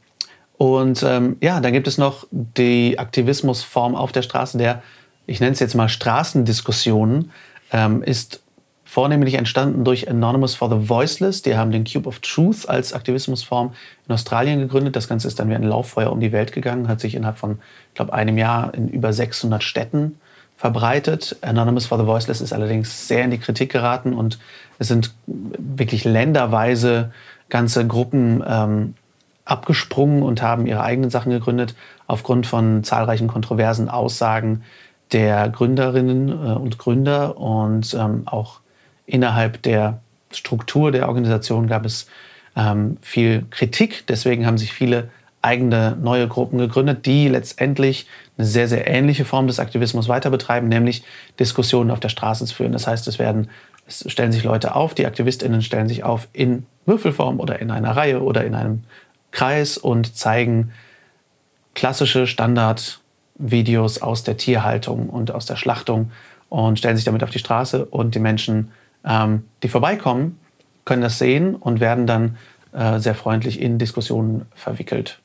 und ähm, ja, dann gibt es noch die Aktivismusform auf der Straße, der, ich nenne es jetzt mal Straßendiskussionen, ähm, ist vornehmlich entstanden durch Anonymous for the Voiceless. Die haben den Cube of Truth als Aktivismusform in Australien gegründet. Das Ganze ist dann wie ein Lauffeuer um die Welt gegangen, hat sich innerhalb von, ich glaube, einem Jahr in über 600 Städten verbreitet. Anonymous for the Voiceless ist allerdings sehr in die Kritik geraten und es sind wirklich länderweise ganze Gruppen ähm, abgesprungen und haben ihre eigenen Sachen gegründet, aufgrund von zahlreichen kontroversen Aussagen der Gründerinnen äh, und Gründer. Und ähm, auch innerhalb der Struktur der Organisation gab es ähm, viel Kritik. Deswegen haben sich viele eigene neue Gruppen gegründet, die letztendlich eine sehr, sehr ähnliche Form des Aktivismus weiter betreiben, nämlich Diskussionen auf der Straße zu führen. Das heißt, es werden es stellen sich Leute auf, die AktivistInnen stellen sich auf in Würfelform oder in einer Reihe oder in einem Kreis und zeigen klassische Standardvideos aus der Tierhaltung und aus der Schlachtung und stellen sich damit auf die Straße und die Menschen, ähm, die vorbeikommen, können das sehen und werden dann äh, sehr freundlich in Diskussionen verwickelt.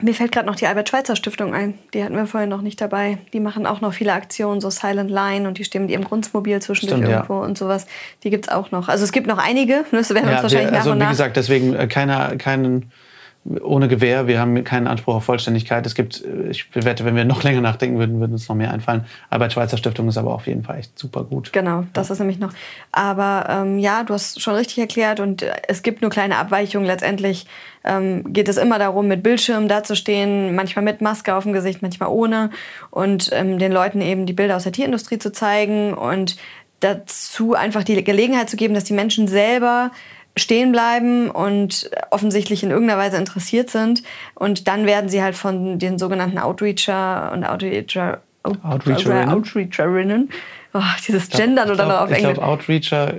Mir fällt gerade noch die Albert-Schweitzer-Stiftung ein. Die hatten wir vorhin noch nicht dabei. Die machen auch noch viele Aktionen, so Silent Line und die stehen mit ihrem Grundmobil zwischendurch Stimmt, irgendwo ja. und sowas. Die gibt es auch noch. Also es gibt noch einige. Das werden ja, uns wahrscheinlich wir, also, nach und nach. Wie gesagt, deswegen äh, keiner, keinen ohne Gewehr. Wir haben keinen Anspruch auf Vollständigkeit. Es gibt, äh, ich wette, wenn wir noch länger nachdenken würden, würden uns noch mehr einfallen. Albert Schweitzer Stiftung ist aber auf jeden Fall echt super gut. Genau, das ja. ist nämlich noch. Aber ähm, ja, du hast schon richtig erklärt und äh, es gibt nur kleine Abweichungen. Letztendlich ähm, geht es immer darum, mit Bildschirm dazustehen, manchmal mit Maske auf dem Gesicht, manchmal ohne und ähm, den Leuten eben die Bilder aus der Tierindustrie zu zeigen und dazu einfach die Gelegenheit zu geben, dass die Menschen selber stehen bleiben und offensichtlich in irgendeiner Weise interessiert sind. Und dann werden sie halt von den sogenannten Outreacher und Outreacher, Outreacherinnen. Outreacherinnen. Oh, dieses Gendern oder noch auf Englisch. Ich glaube, Outreacher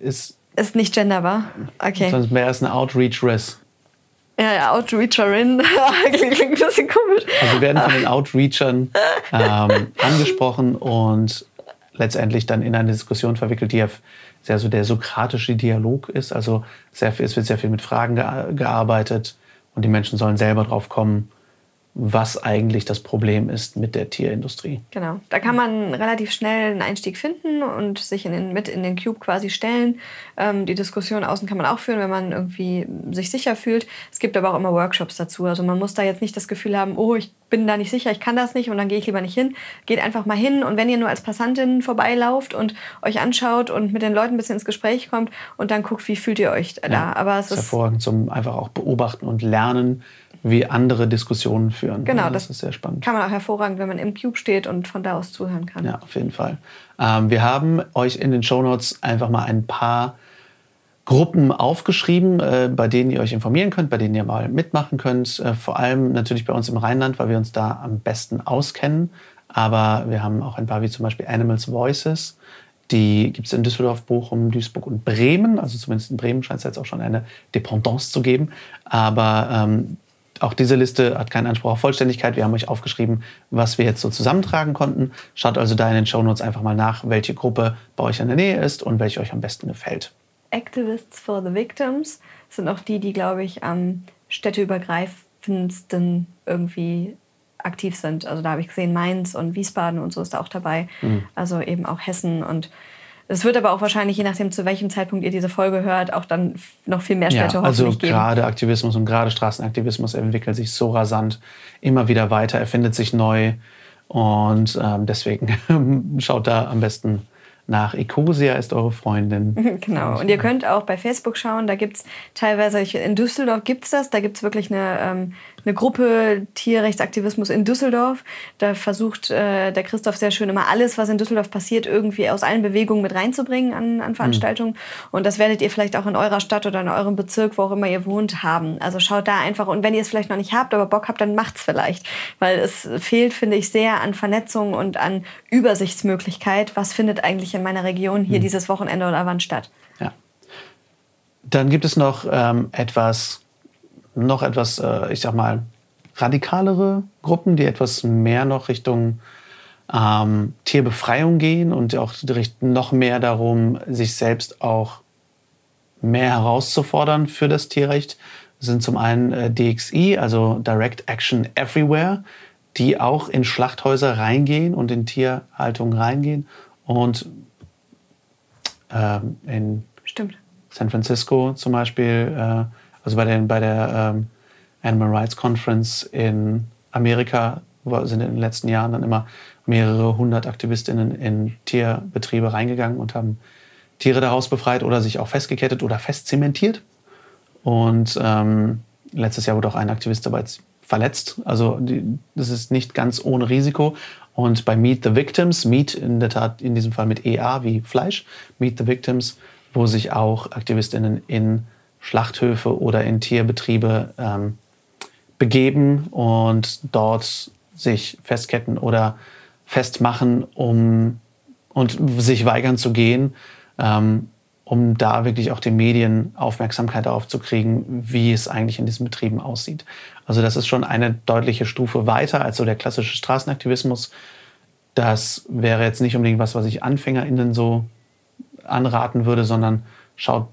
ist. Ist nicht genderbar. Okay. Sonst mehr als eine Outreachress. Ja, ja, Outreacherin. Klingt ein bisschen komisch. Also wir werden von den Outreachern ähm, angesprochen und letztendlich dann in eine Diskussion verwickelt, die ja sehr so der sokratische Dialog ist. Also sehr, es wird sehr viel mit Fragen gearbeitet und die Menschen sollen selber drauf kommen, was eigentlich das Problem ist mit der Tierindustrie. Genau. Da kann man relativ schnell einen Einstieg finden und sich in den, mit in den Cube quasi stellen. Ähm, die Diskussion außen kann man auch führen, wenn man irgendwie sich sicher fühlt. Es gibt aber auch immer Workshops dazu. Also man muss da jetzt nicht das Gefühl haben, oh, ich bin da nicht sicher, ich kann das nicht und dann gehe ich lieber nicht hin. Geht einfach mal hin und wenn ihr nur als Passantin vorbeilauft und euch anschaut und mit den Leuten ein bisschen ins Gespräch kommt und dann guckt, wie fühlt ihr euch da. Ja, aber es ist hervorragend zum einfach auch beobachten und lernen wie andere Diskussionen führen. Genau, ja, das, das, ist sehr spannend. Kann man auch hervorragend, wenn man im Cube steht und von da aus zuhören kann. Ja, auf jeden Fall. Ähm, wir haben euch in den Shownotes einfach mal ein paar Gruppen aufgeschrieben, äh, bei denen ihr euch informieren könnt, bei denen ihr mal mitmachen könnt. Äh, vor allem natürlich bei uns im Rheinland, weil wir uns da am besten auskennen. Aber wir haben auch ein paar wie zum Beispiel Animals Voices. Die gibt es in Düsseldorf, Bochum, Duisburg und Bremen. Also zumindest in Bremen scheint es jetzt auch schon eine Dependance zu geben. Aber ähm, auch diese Liste hat keinen Anspruch auf Vollständigkeit. Wir haben euch aufgeschrieben, was wir jetzt so zusammentragen konnten. Schaut also da in den Shownotes einfach mal nach, welche Gruppe bei euch in der Nähe ist und welche euch am besten gefällt. Activists for the Victims. Sind auch die, die, glaube ich, am städteübergreifendsten irgendwie aktiv sind. Also da habe ich gesehen, Mainz und Wiesbaden und so ist da auch dabei. Mhm. Also eben auch Hessen und es wird aber auch wahrscheinlich, je nachdem, zu welchem Zeitpunkt ihr diese Folge hört, auch dann noch viel mehr Städte ja, also geben. Also gerade Aktivismus und gerade Straßenaktivismus entwickelt sich so rasant, immer wieder weiter, erfindet sich neu. Und ähm, deswegen schaut da am besten nach Ecosia ist eure Freundin. Genau. Und ihr könnt auch bei Facebook schauen. Da gibt es teilweise, in Düsseldorf gibt es das, da gibt es wirklich eine, ähm, eine Gruppe Tierrechtsaktivismus in Düsseldorf. Da versucht äh, der Christoph sehr schön immer alles, was in Düsseldorf passiert, irgendwie aus allen Bewegungen mit reinzubringen an, an Veranstaltungen. Mhm. Und das werdet ihr vielleicht auch in eurer Stadt oder in eurem Bezirk, wo auch immer ihr wohnt, haben. Also schaut da einfach. Und wenn ihr es vielleicht noch nicht habt, aber Bock habt, dann macht's vielleicht. Weil es fehlt, finde ich, sehr an Vernetzung und an Übersichtsmöglichkeit. Was findet eigentlich in meiner Region hier mhm. dieses Wochenende oder wann statt? Ja. Dann gibt es noch ähm, etwas noch etwas, äh, ich sag mal, radikalere Gruppen, die etwas mehr noch Richtung ähm, Tierbefreiung gehen und auch noch mehr darum, sich selbst auch mehr herauszufordern für das Tierrecht, sind zum einen äh, DXI, also Direct Action Everywhere, die auch in Schlachthäuser reingehen und in Tierhaltung reingehen und ähm, in Stimmt. San Francisco zum Beispiel äh, also bei, den, bei der ähm, Animal Rights Conference in Amerika sind in den letzten Jahren dann immer mehrere hundert AktivistInnen in Tierbetriebe reingegangen und haben Tiere daraus befreit oder sich auch festgekettet oder festzementiert. Und ähm, letztes Jahr wurde auch ein Aktivist dabei verletzt. Also die, das ist nicht ganz ohne Risiko. Und bei Meet the Victims, Meet in der Tat in diesem Fall mit EA wie Fleisch, Meet the Victims, wo sich auch AktivistInnen in Schlachthöfe oder in Tierbetriebe ähm, begeben und dort sich festketten oder festmachen, um und sich weigern zu gehen, ähm, um da wirklich auch den Medien Aufmerksamkeit darauf zu kriegen, wie es eigentlich in diesen Betrieben aussieht. Also das ist schon eine deutliche Stufe weiter als so der klassische Straßenaktivismus. Das wäre jetzt nicht unbedingt was, was ich AnfängerInnen so anraten würde, sondern schaut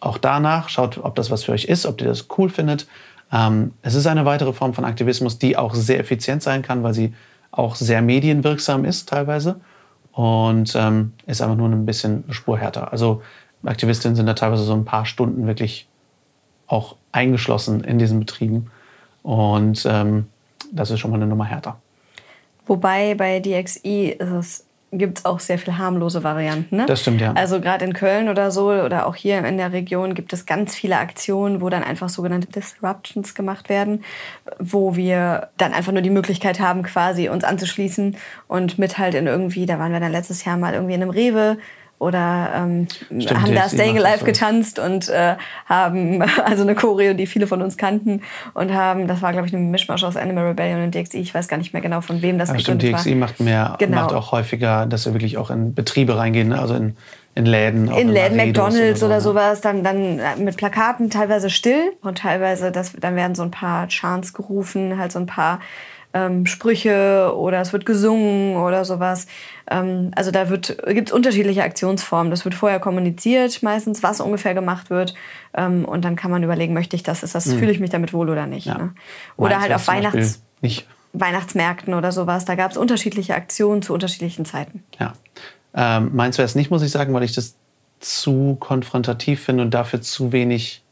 auch danach, schaut, ob das was für euch ist, ob ihr das cool findet. Ähm, es ist eine weitere Form von Aktivismus, die auch sehr effizient sein kann, weil sie auch sehr medienwirksam ist teilweise und ähm, ist einfach nur ein bisschen spurhärter. Also Aktivistinnen sind da teilweise so ein paar Stunden wirklich auch eingeschlossen in diesen Betrieben und ähm, das ist schon mal eine Nummer härter. Wobei bei DXI ist es gibt es auch sehr viel harmlose Varianten. Ne? Das stimmt, ja. Also gerade in Köln oder so oder auch hier in der Region gibt es ganz viele Aktionen, wo dann einfach sogenannte Disruptions gemacht werden, wo wir dann einfach nur die Möglichkeit haben, quasi uns anzuschließen und mit halt in irgendwie, da waren wir dann letztes Jahr mal irgendwie in einem Rewe oder ähm, Stimmt, haben da Staying Alive getanzt und äh, haben also eine Choreo, die viele von uns kannten und haben, das war glaube ich ein Mischmasch aus Animal Rebellion und DXI, ich weiß gar nicht mehr genau von wem das ja, stimmt, DXI war. macht mehr, genau. macht auch häufiger, dass wir wirklich auch in Betriebe reingehen, ne? also in in Läden. In Läden, McDonalds oder, so, oder sowas, dann, dann äh, mit Plakaten teilweise still und teilweise, das, dann werden so ein paar Chants gerufen, halt so ein paar ähm, Sprüche oder es wird gesungen oder sowas. Ähm, also da gibt es unterschiedliche Aktionsformen. Das wird vorher kommuniziert, meistens, was ungefähr gemacht wird. Ähm, und dann kann man überlegen, möchte ich das, ist das, mhm. fühle ich mich damit wohl oder nicht. Ja. Ne? Oder halt auf Weihnachts Weihnachtsmärkten oder sowas. Da gab es unterschiedliche Aktionen zu unterschiedlichen Zeiten. Ja. Ähm, meins wäre es nicht, muss ich sagen, weil ich das zu konfrontativ finde und dafür zu wenig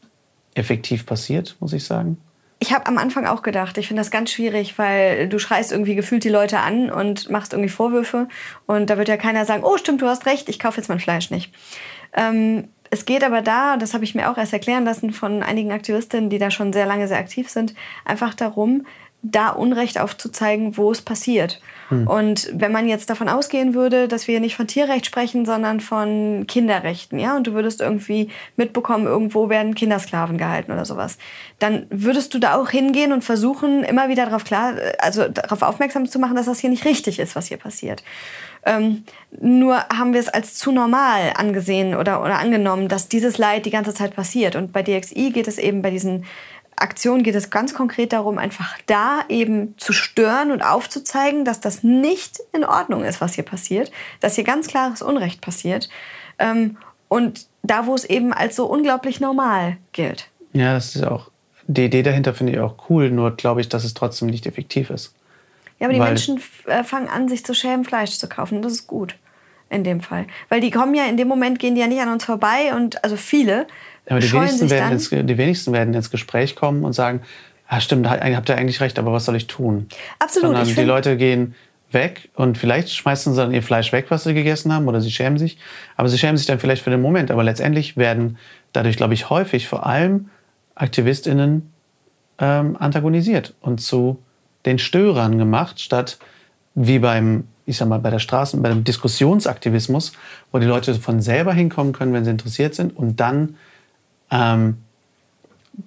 effektiv passiert, muss ich sagen. Ich habe am Anfang auch gedacht, ich finde das ganz schwierig, weil du schreist irgendwie gefühlt die Leute an und machst irgendwie Vorwürfe und da wird ja keiner sagen, oh stimmt, du hast recht, ich kaufe jetzt mein Fleisch nicht. Ähm, es geht aber da, das habe ich mir auch erst erklären lassen von einigen Aktivistinnen, die da schon sehr lange sehr aktiv sind, einfach darum, da Unrecht aufzuzeigen, wo es passiert. Hm. Und wenn man jetzt davon ausgehen würde, dass wir nicht von Tierrecht sprechen, sondern von Kinderrechten, ja, und du würdest irgendwie mitbekommen, irgendwo werden Kindersklaven gehalten oder sowas, dann würdest du da auch hingehen und versuchen, immer wieder darauf klar, also darauf aufmerksam zu machen, dass das hier nicht richtig ist, was hier passiert. Ähm, nur haben wir es als zu normal angesehen oder, oder angenommen, dass dieses Leid die ganze Zeit passiert. Und bei DXI geht es eben bei diesen Aktion geht es ganz konkret darum, einfach da eben zu stören und aufzuzeigen, dass das nicht in Ordnung ist, was hier passiert, dass hier ganz klares Unrecht passiert. Ähm, Und da, wo es eben als so unglaublich normal gilt. Ja, das ist auch, die Idee dahinter finde ich auch cool, nur glaube ich, dass es trotzdem nicht effektiv ist. Ja, aber die Weil, Menschen äh, fangen an, sich zu schämen, Fleisch zu kaufen. Das ist gut in dem Fall. Weil die kommen ja in dem Moment, gehen die ja nicht an uns vorbei und also viele. Aber die wenigsten, werden ins, die wenigsten werden ins Gespräch kommen und sagen, ah, stimmt, habt ihr eigentlich recht, aber was soll ich tun? Absolut. Sondern die Leute gehen weg und vielleicht schmeißen sie dann ihr Fleisch weg, was sie gegessen haben, oder sie schämen sich. Aber sie schämen sich dann vielleicht für den Moment. Aber letztendlich werden dadurch, glaube ich, häufig vor allem AktivistInnen ähm, antagonisiert und zu den Störern gemacht, statt wie beim, ich sag mal, bei der Straßen, bei dem Diskussionsaktivismus, wo die Leute von selber hinkommen können, wenn sie interessiert sind und dann, ähm,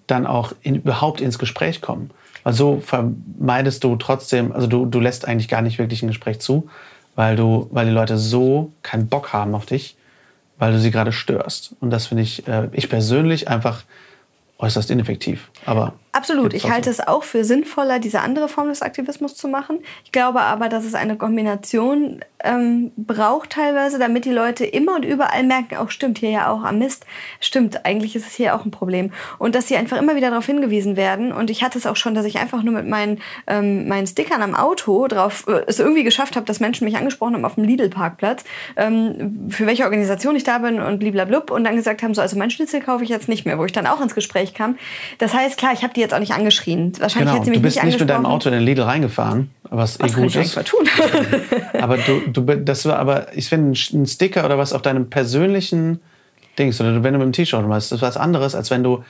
dann auch in, überhaupt ins Gespräch kommen. Also vermeidest du trotzdem, also du, du lässt eigentlich gar nicht wirklich ein Gespräch zu, weil, du, weil die Leute so keinen Bock haben auf dich, weil du sie gerade störst. Und das finde ich, äh, ich persönlich einfach äußerst ineffektiv. Aber Absolut. Ich halte es auch für sinnvoller, diese andere Form des Aktivismus zu machen. Ich glaube aber, dass es eine Kombination ähm, braucht teilweise, damit die Leute immer und überall merken, auch stimmt hier ja auch am Mist, stimmt, eigentlich ist es hier auch ein Problem. Und dass sie einfach immer wieder darauf hingewiesen werden. Und ich hatte es auch schon, dass ich einfach nur mit meinen, ähm, meinen Stickern am Auto drauf äh, es irgendwie geschafft habe, dass Menschen mich angesprochen haben auf dem Lidl-Parkplatz, ähm, für welche Organisation ich da bin und bliblablub und dann gesagt haben, so, also mein Schnitzel kaufe ich jetzt nicht mehr, wo ich dann auch ins Gespräch kam. Das heißt, klar, ich habe die jetzt auch nicht angeschrien. Wahrscheinlich genau. hat sie mich du bist nicht, nicht mit deinem Auto in den Lidl reingefahren, was, was eh gut ist. tun? aber du, du, das war aber, ich finde, ein Sticker oder was auf deinem persönlichen Dings oder wenn du mit dem T-Shirt machst, das ist was anderes, als wenn du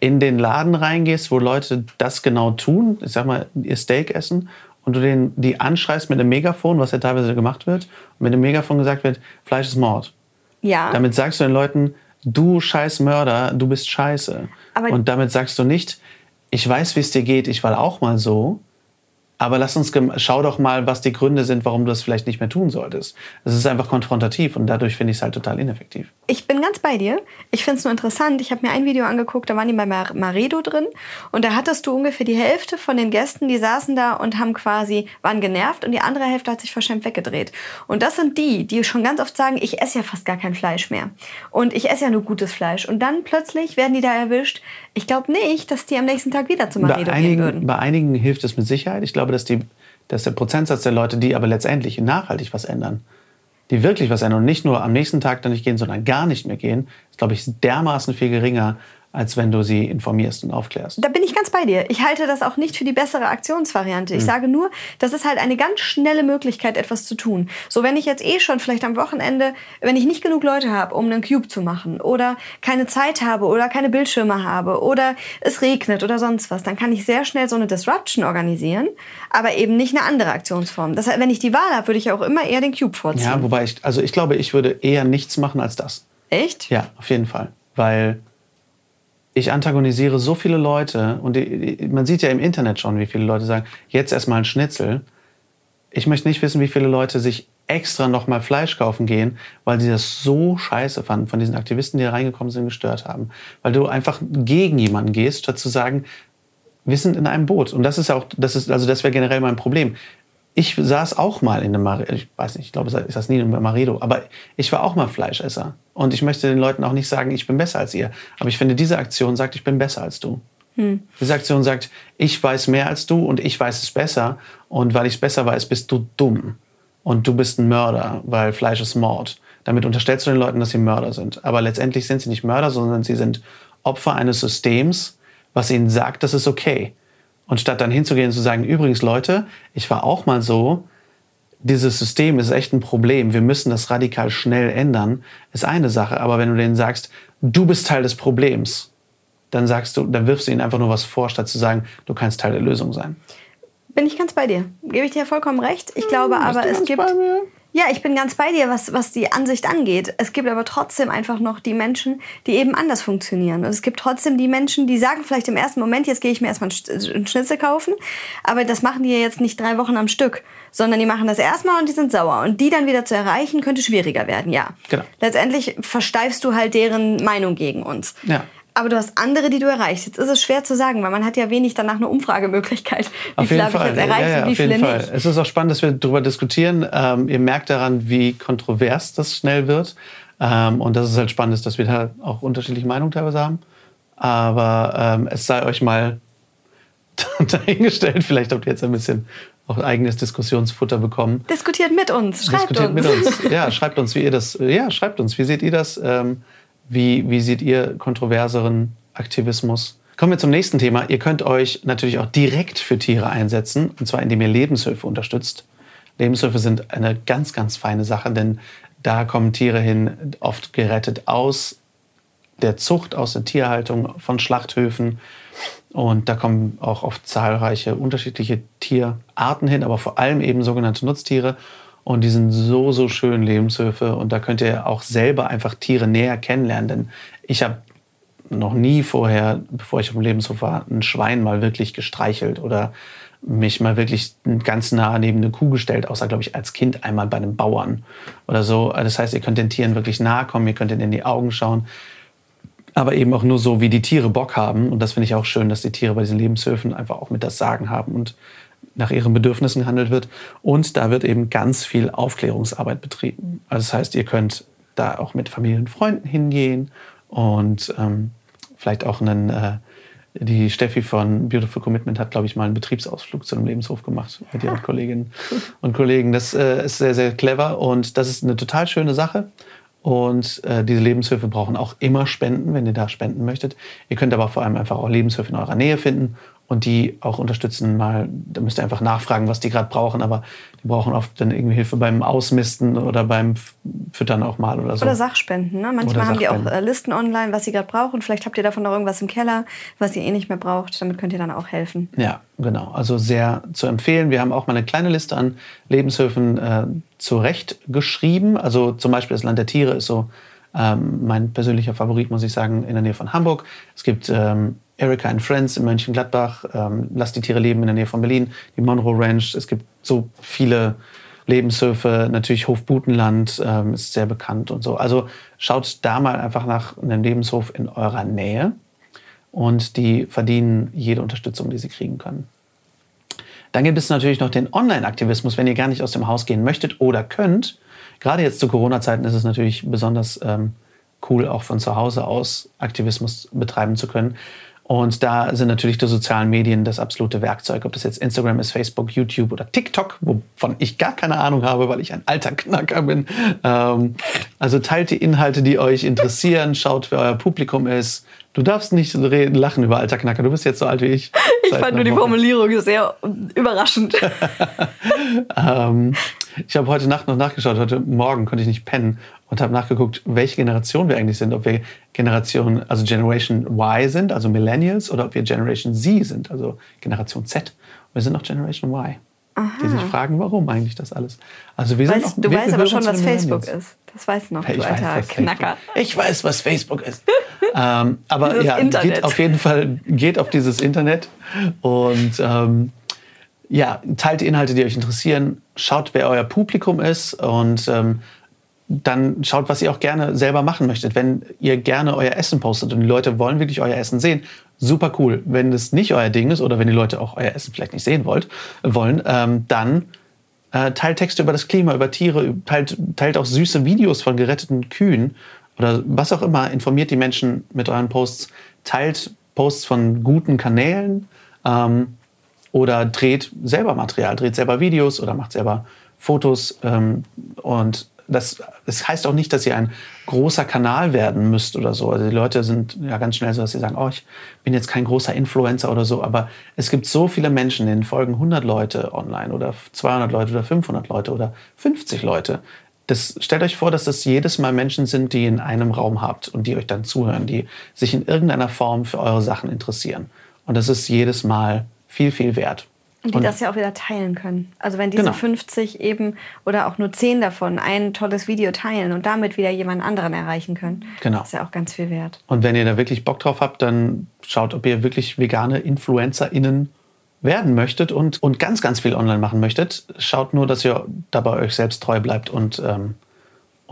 in den Laden reingehst, wo Leute das genau tun, ich sag mal, ihr Steak essen und du den, die anschreist mit einem Megafon, was ja teilweise gemacht wird, und mit dem Megafon gesagt wird, Fleisch ist Mord. Ja. Damit sagst du den Leuten, du scheiß Mörder, du bist scheiße. Aber und damit sagst du nicht, ich weiß, wie es dir geht, ich war auch mal so, aber lass uns, schau doch mal, was die Gründe sind, warum du das vielleicht nicht mehr tun solltest. Es ist einfach konfrontativ und dadurch finde ich es halt total ineffektiv. Ich bin ganz bei dir. Ich finde es nur interessant. Ich habe mir ein Video angeguckt, da waren die bei Mar Maredo drin und da hattest du ungefähr die Hälfte von den Gästen, die saßen da und haben quasi, waren genervt und die andere Hälfte hat sich verschämt weggedreht. Und das sind die, die schon ganz oft sagen, ich esse ja fast gar kein Fleisch mehr. Und ich esse ja nur gutes Fleisch. Und dann plötzlich werden die da erwischt. Ich glaube nicht, dass die am nächsten Tag wieder zu Maredo einigen, gehen würden. Bei einigen hilft es mit Sicherheit. Ich glaube, dass, die, dass der Prozentsatz der Leute, die aber letztendlich nachhaltig was ändern, die wirklich was ändern und nicht nur am nächsten Tag dann nicht gehen, sondern gar nicht mehr gehen, ist, glaube ich, dermaßen viel geringer, als wenn du sie informierst und aufklärst. Da bin ich ganz bei dir. Ich halte das auch nicht für die bessere Aktionsvariante. Ich mhm. sage nur, das ist halt eine ganz schnelle Möglichkeit, etwas zu tun. So, wenn ich jetzt eh schon vielleicht am Wochenende, wenn ich nicht genug Leute habe, um einen Cube zu machen oder keine Zeit habe oder keine Bildschirme habe oder es regnet oder sonst was, dann kann ich sehr schnell so eine Disruption organisieren, aber eben nicht eine andere Aktionsform. Das heißt, wenn ich die Wahl habe, würde ich auch immer eher den Cube vorziehen. Ja, wobei ich, also ich glaube, ich würde eher nichts machen als das. Echt? Ja, auf jeden Fall. Weil ich antagonisiere so viele Leute und die, man sieht ja im Internet schon, wie viele Leute sagen, jetzt erstmal ein Schnitzel. Ich möchte nicht wissen, wie viele Leute sich extra nochmal Fleisch kaufen gehen, weil sie das so scheiße fanden, von diesen Aktivisten, die da reingekommen sind, gestört haben. Weil du einfach gegen jemanden gehst, statt zu sagen, wir sind in einem Boot. Und das ist auch, das ist, also das wäre generell mein Problem ich saß auch mal in einem Maredo, ich weiß nicht, ich glaube, ich saß nie in einem Maredo, aber ich war auch mal Fleischesser. Und ich möchte den Leuten auch nicht sagen, ich bin besser als ihr. Aber ich finde, diese Aktion sagt, ich bin besser als du. Hm. Diese Aktion sagt, ich weiß mehr als du und ich weiß es besser. Und weil ich es besser weiß, bist du dumm. Und du bist ein Mörder, weil Fleisch ist Mord. Damit unterstellst du den Leuten, dass sie Mörder sind. Aber letztendlich sind sie nicht Mörder, sondern sie sind Opfer eines Systems, was ihnen sagt, das ist okay. Und statt dann hinzugehen und zu sagen, übrigens Leute, ich war auch mal so, dieses System ist echt ein Problem, wir müssen das radikal schnell ändern, ist eine Sache. Aber wenn du denen sagst, du bist Teil des Problems, dann sagst du, dann wirfst du ihnen einfach nur was vor, statt zu sagen, du kannst Teil der Lösung sein. Bin ich ganz bei dir. Gebe ich dir vollkommen recht. Ich glaube hm, aber, es gibt. Ja, ich bin ganz bei dir, was, was die Ansicht angeht. Es gibt aber trotzdem einfach noch die Menschen, die eben anders funktionieren. Und es gibt trotzdem die Menschen, die sagen vielleicht im ersten Moment, jetzt gehe ich mir erstmal einen Schnitzel kaufen. Aber das machen die ja jetzt nicht drei Wochen am Stück, sondern die machen das erstmal und die sind sauer. Und die dann wieder zu erreichen, könnte schwieriger werden, ja. Genau. Letztendlich versteifst du halt deren Meinung gegen uns. Ja. Aber du hast andere, die du erreichst. Jetzt ist es schwer zu sagen, weil man hat ja wenig danach eine Umfragemöglichkeit. Wie viele habe ich jetzt erreicht ja, ja, und wie viele Fall. nicht? Es ist auch spannend, dass wir darüber diskutieren. Ähm, ihr merkt daran, wie kontrovers das schnell wird. Ähm, und das ist halt spannend, dass wir da auch unterschiedliche Meinungen teilweise haben. Aber ähm, es sei euch mal dahingestellt. Vielleicht habt ihr jetzt ein bisschen auch eigenes Diskussionsfutter bekommen. Diskutiert mit uns, schreibt Diskutiert uns. mit uns. Ja, schreibt uns, wie ihr das. Ja, schreibt uns, wie seht ihr das? Ähm, wie, wie seht ihr kontroverseren Aktivismus? Kommen wir zum nächsten Thema. Ihr könnt euch natürlich auch direkt für Tiere einsetzen, und zwar indem ihr Lebenshilfe unterstützt. Lebenshilfe sind eine ganz, ganz feine Sache, denn da kommen Tiere hin, oft gerettet aus der Zucht, aus der Tierhaltung, von Schlachthöfen. Und da kommen auch oft zahlreiche unterschiedliche Tierarten hin, aber vor allem eben sogenannte Nutztiere. Und die sind so, so schön, Lebenshöfe. Und da könnt ihr auch selber einfach Tiere näher kennenlernen. Denn ich habe noch nie vorher, bevor ich auf dem Lebenshof war, ein Schwein mal wirklich gestreichelt oder mich mal wirklich ganz nah neben eine Kuh gestellt, außer, glaube ich, als Kind einmal bei einem Bauern oder so. Das heißt, ihr könnt den Tieren wirklich nahe kommen, ihr könnt ihnen in die Augen schauen, aber eben auch nur so, wie die Tiere Bock haben. Und das finde ich auch schön, dass die Tiere bei diesen Lebenshöfen einfach auch mit das Sagen haben und nach ihren Bedürfnissen gehandelt wird. Und da wird eben ganz viel Aufklärungsarbeit betrieben. Also das heißt, ihr könnt da auch mit Familien und Freunden hingehen und ähm, vielleicht auch einen äh, die Steffi von Beautiful Commitment hat, glaube ich, mal einen Betriebsausflug zu einem Lebenshof gemacht mit ihren Kolleginnen und Kollegen. Das äh, ist sehr, sehr clever und das ist eine total schöne Sache. Und äh, diese Lebenshöfe brauchen auch immer Spenden, wenn ihr da spenden möchtet. Ihr könnt aber vor allem einfach auch Lebenshöfe in eurer Nähe finden und die auch unterstützen. Mal, da müsst ihr einfach nachfragen, was die gerade brauchen, aber die brauchen oft dann irgendwie Hilfe beim Ausmisten oder beim Füttern auch mal oder so. Oder Sachspenden. Ne? Manchmal haben die auch äh, Listen online, was sie gerade brauchen. Vielleicht habt ihr davon noch irgendwas im Keller, was ihr eh nicht mehr braucht. Damit könnt ihr dann auch helfen. Ja, genau. Also sehr zu empfehlen. Wir haben auch mal eine kleine Liste an Lebenshöfen äh, zurechtgeschrieben. Also zum Beispiel das Land der Tiere ist so ähm, mein persönlicher Favorit, muss ich sagen, in der Nähe von Hamburg. Es gibt ähm, Erika and Friends in Mönchengladbach, ähm, Lass die Tiere leben in der Nähe von Berlin, die Monroe Ranch. Es gibt so viele Lebenshöfe, natürlich Hof Butenland ähm, ist sehr bekannt und so. Also schaut da mal einfach nach einem Lebenshof in eurer Nähe und die verdienen jede Unterstützung, die sie kriegen können. Dann gibt es natürlich noch den Online-Aktivismus, wenn ihr gar nicht aus dem Haus gehen möchtet oder könnt. Gerade jetzt zu Corona-Zeiten ist es natürlich besonders ähm, cool, auch von zu Hause aus Aktivismus betreiben zu können. Und da sind natürlich die sozialen Medien das absolute Werkzeug. Ob das jetzt Instagram ist, Facebook, YouTube oder TikTok, wovon ich gar keine Ahnung habe, weil ich ein alter Knacker bin. Ähm, also teilt die Inhalte, die euch interessieren, schaut, wer euer Publikum ist. Du darfst nicht reden, lachen über alter Knacker. Du bist jetzt so alt wie ich. Ich fand nur die Formulierung sehr überraschend. ähm, ich habe heute Nacht noch nachgeschaut. Heute Morgen konnte ich nicht pennen und habe nachgeguckt, welche Generation wir eigentlich sind. Ob wir Generation, also Generation Y sind, also Millennials, oder ob wir Generation Z sind, also Generation Z. Und wir sind noch Generation Y. Aha. Die sich fragen, warum eigentlich das alles. Also wir weißt, sind auch, du wir weißt aber schon, was Facebook ist. Das weißt du noch, ich du alter weiß, Knacker. Facebook. Ich weiß, was Facebook ist. ähm, aber ja, Internet. geht auf jeden Fall geht auf dieses Internet und ähm, ja, teilt die Inhalte, die euch interessieren. Schaut, wer euer Publikum ist und ähm, dann schaut, was ihr auch gerne selber machen möchtet. Wenn ihr gerne euer Essen postet und die Leute wollen wirklich euer Essen sehen, super cool. Wenn das nicht euer Ding ist oder wenn die Leute auch euer Essen vielleicht nicht sehen wollt, wollen, ähm, dann äh, teilt Texte über das Klima, über Tiere, teilt, teilt auch süße Videos von geretteten Kühen oder was auch immer. Informiert die Menschen mit euren Posts, teilt Posts von guten Kanälen ähm, oder dreht selber Material, dreht selber Videos oder macht selber Fotos ähm, und das, das heißt auch nicht, dass ihr ein großer Kanal werden müsst oder so. Also die Leute sind ja ganz schnell so, dass sie sagen, oh, ich bin jetzt kein großer Influencer oder so. Aber es gibt so viele Menschen, denen folgen 100 Leute online oder 200 Leute oder 500 Leute oder 50 Leute. Das, stellt euch vor, dass das jedes Mal Menschen sind, die in einem Raum habt und die euch dann zuhören, die sich in irgendeiner Form für eure Sachen interessieren. Und das ist jedes Mal viel, viel wert. Und die das ja auch wieder teilen können. Also wenn diese genau. 50 eben oder auch nur 10 davon ein tolles Video teilen und damit wieder jemand anderen erreichen können, genau. das ist ja auch ganz viel wert. Und wenn ihr da wirklich Bock drauf habt, dann schaut, ob ihr wirklich vegane InfluencerInnen werden möchtet und, und ganz, ganz viel online machen möchtet. Schaut nur, dass ihr dabei euch selbst treu bleibt und ähm,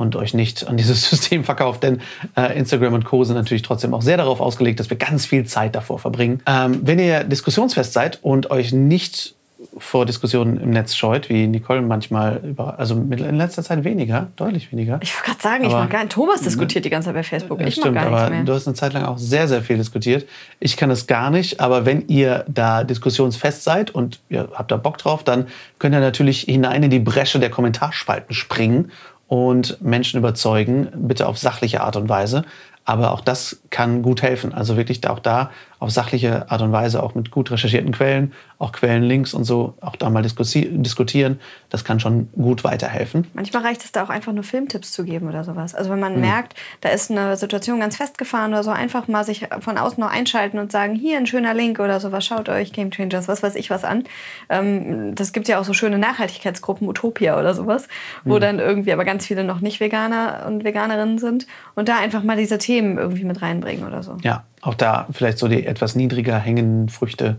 und euch nicht an dieses System verkauft. Denn äh, Instagram und Co. sind natürlich trotzdem auch sehr darauf ausgelegt, dass wir ganz viel Zeit davor verbringen. Ähm, wenn ihr diskussionsfest seid und euch nicht vor Diskussionen im Netz scheut, wie Nicole manchmal über, also in letzter Zeit weniger, deutlich weniger. Ich wollte gerade sagen, aber, ich mag gar nicht. Thomas diskutiert die ganze Zeit bei Facebook. Ich stimmt, mag gar aber mehr. du hast eine Zeit lang auch sehr, sehr viel diskutiert. Ich kann es gar nicht, aber wenn ihr da diskussionsfest seid und ihr habt da Bock drauf, dann könnt ihr natürlich hinein in die Bresche der Kommentarspalten springen und Menschen überzeugen, bitte auf sachliche Art und Weise. Aber auch das kann gut helfen. Also wirklich auch da auf sachliche Art und Weise, auch mit gut recherchierten Quellen, auch Quellenlinks und so, auch da mal diskutieren. Das kann schon gut weiterhelfen. Manchmal reicht es da auch einfach nur Filmtipps zu geben oder sowas. Also wenn man mhm. merkt, da ist eine Situation ganz festgefahren oder so, einfach mal sich von außen noch einschalten und sagen, hier ein schöner Link oder sowas, schaut euch Game Changers, was weiß ich was an. Ähm, das gibt ja auch so schöne Nachhaltigkeitsgruppen, Utopia oder sowas, wo mhm. dann irgendwie aber ganz viele noch nicht Veganer und Veganerinnen sind und da einfach mal diese Themen irgendwie mit reinbringen oder so. Ja, auch da vielleicht so die etwas niedriger hängenden Früchte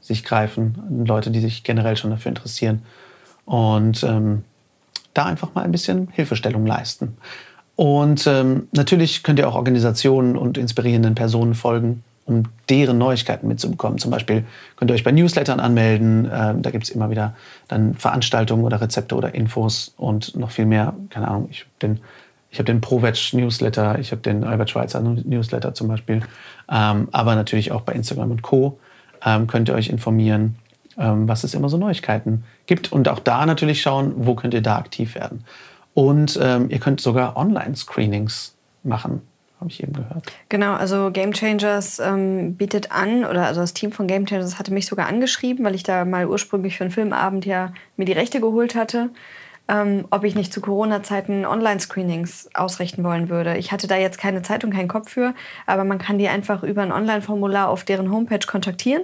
sich greifen. Leute, die sich generell schon dafür interessieren. Und ähm, da einfach mal ein bisschen Hilfestellung leisten. Und ähm, natürlich könnt ihr auch Organisationen und inspirierenden Personen folgen, um deren Neuigkeiten mitzubekommen. Zum Beispiel könnt ihr euch bei Newslettern anmelden. Ähm, da gibt es immer wieder dann Veranstaltungen oder Rezepte oder Infos und noch viel mehr. Keine Ahnung, ich den ich habe den ProVeg Newsletter, ich habe den Albert Schweitzer Newsletter zum Beispiel, ähm, aber natürlich auch bei Instagram und Co. Ähm, könnt ihr euch informieren, ähm, was es immer so Neuigkeiten gibt und auch da natürlich schauen, wo könnt ihr da aktiv werden. Und ähm, ihr könnt sogar Online-Screenings machen, habe ich eben gehört. Genau, also Game Changers ähm, bietet an, oder also das Team von Game Changers hatte mich sogar angeschrieben, weil ich da mal ursprünglich für einen Filmabend ja mir die Rechte geholt hatte ähm, ob ich nicht zu Corona-Zeiten Online-Screenings ausrichten wollen würde. Ich hatte da jetzt keine Zeit und keinen Kopf für, aber man kann die einfach über ein Online-Formular auf deren Homepage kontaktieren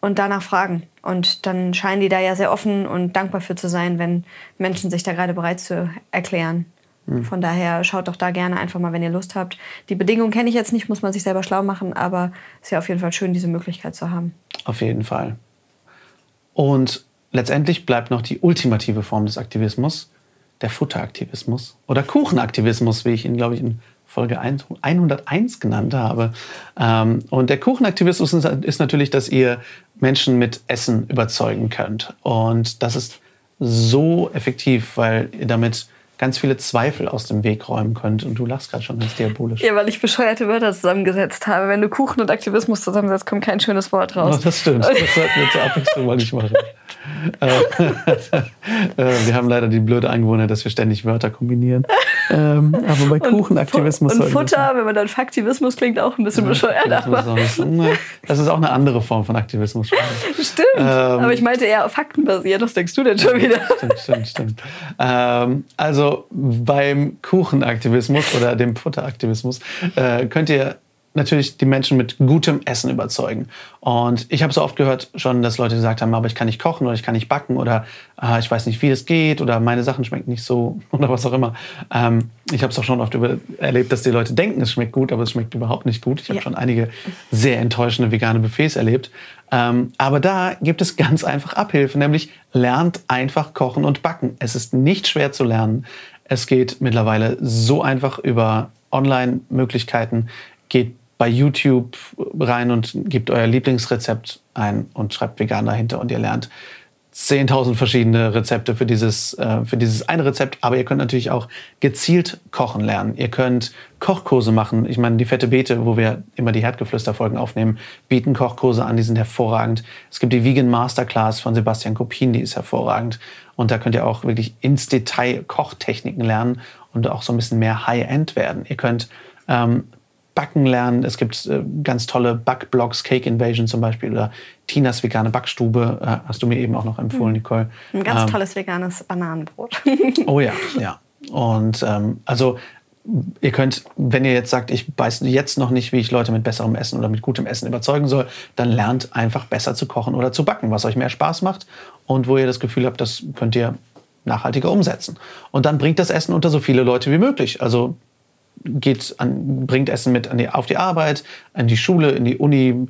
und danach fragen. Und dann scheinen die da ja sehr offen und dankbar für zu sein, wenn Menschen sich da gerade bereit zu erklären. Mhm. Von daher schaut doch da gerne einfach mal, wenn ihr Lust habt. Die Bedingungen kenne ich jetzt nicht, muss man sich selber schlau machen, aber es ist ja auf jeden Fall schön, diese Möglichkeit zu haben. Auf jeden Fall. Und letztendlich bleibt noch die ultimative Form des Aktivismus, der Futteraktivismus oder Kuchenaktivismus, wie ich ihn, glaube ich, in Folge 101 genannt habe. Ähm, und der Kuchenaktivismus ist natürlich, dass ihr Menschen mit Essen überzeugen könnt. Und das ist so effektiv, weil ihr damit ganz viele Zweifel aus dem Weg räumen könnt. Und du lachst gerade schon ganz diabolisch. Ja, weil ich bescheuerte Wörter zusammengesetzt habe. Wenn du Kuchen und Aktivismus zusammensetzt, kommt kein schönes Wort raus. Oh, das stimmt. Das sollten wir zur Abwechslung mal nicht machen. Äh, äh, wir haben leider die blöde Angewohnheit, dass wir ständig Wörter kombinieren. Ähm, aber bei Kuchenaktivismus. Und, und Futter, wenn man dann Faktivismus klingt, auch ein bisschen bescheuert. Aber. Das ist auch eine andere Form von Aktivismus. Stimmt. Ähm, aber ich meinte eher faktenbasiert. Was denkst du denn schon wieder? Stimmt, stimmt, stimmt. Ähm, also beim Kuchenaktivismus oder dem Futteraktivismus äh, könnt ihr natürlich die Menschen mit gutem Essen überzeugen. Und ich habe so oft gehört schon, dass Leute gesagt haben, aber ich kann nicht kochen oder ich kann nicht backen oder äh, ich weiß nicht, wie das geht oder meine Sachen schmecken nicht so oder was auch immer. Ähm, ich habe es auch schon oft erlebt, dass die Leute denken, es schmeckt gut, aber es schmeckt überhaupt nicht gut. Ich habe ja. schon einige sehr enttäuschende vegane Buffets erlebt. Ähm, aber da gibt es ganz einfach Abhilfe, nämlich lernt einfach kochen und backen. Es ist nicht schwer zu lernen. Es geht mittlerweile so einfach über Online-Möglichkeiten. Geht bei YouTube rein und gebt euer Lieblingsrezept ein und schreibt vegan dahinter und ihr lernt 10.000 verschiedene Rezepte für dieses, äh, für dieses eine Rezept. Aber ihr könnt natürlich auch gezielt kochen lernen. Ihr könnt Kochkurse machen. Ich meine, die Fette Beete, wo wir immer die Herdgeflüster-Folgen aufnehmen, bieten Kochkurse an. Die sind hervorragend. Es gibt die Vegan Masterclass von Sebastian Kopin, die ist hervorragend. Und da könnt ihr auch wirklich ins Detail Kochtechniken lernen und auch so ein bisschen mehr High-End werden. Ihr könnt ähm, Backen lernen. Es gibt äh, ganz tolle Backblogs, Cake Invasion zum Beispiel oder Tinas vegane Backstube, äh, hast du mir eben auch noch empfohlen, hm. Nicole. Ein ganz ähm, tolles veganes Bananenbrot. oh ja, ja. Und ähm, also ihr könnt, wenn ihr jetzt sagt, ich weiß jetzt noch nicht, wie ich Leute mit besserem Essen oder mit gutem Essen überzeugen soll, dann lernt einfach besser zu kochen oder zu backen, was euch mehr Spaß macht und wo ihr das Gefühl habt, das könnt ihr nachhaltiger umsetzen. Und dann bringt das Essen unter so viele Leute wie möglich. Also geht an, bringt Essen mit die, auf die Arbeit, an die Schule, in die Uni.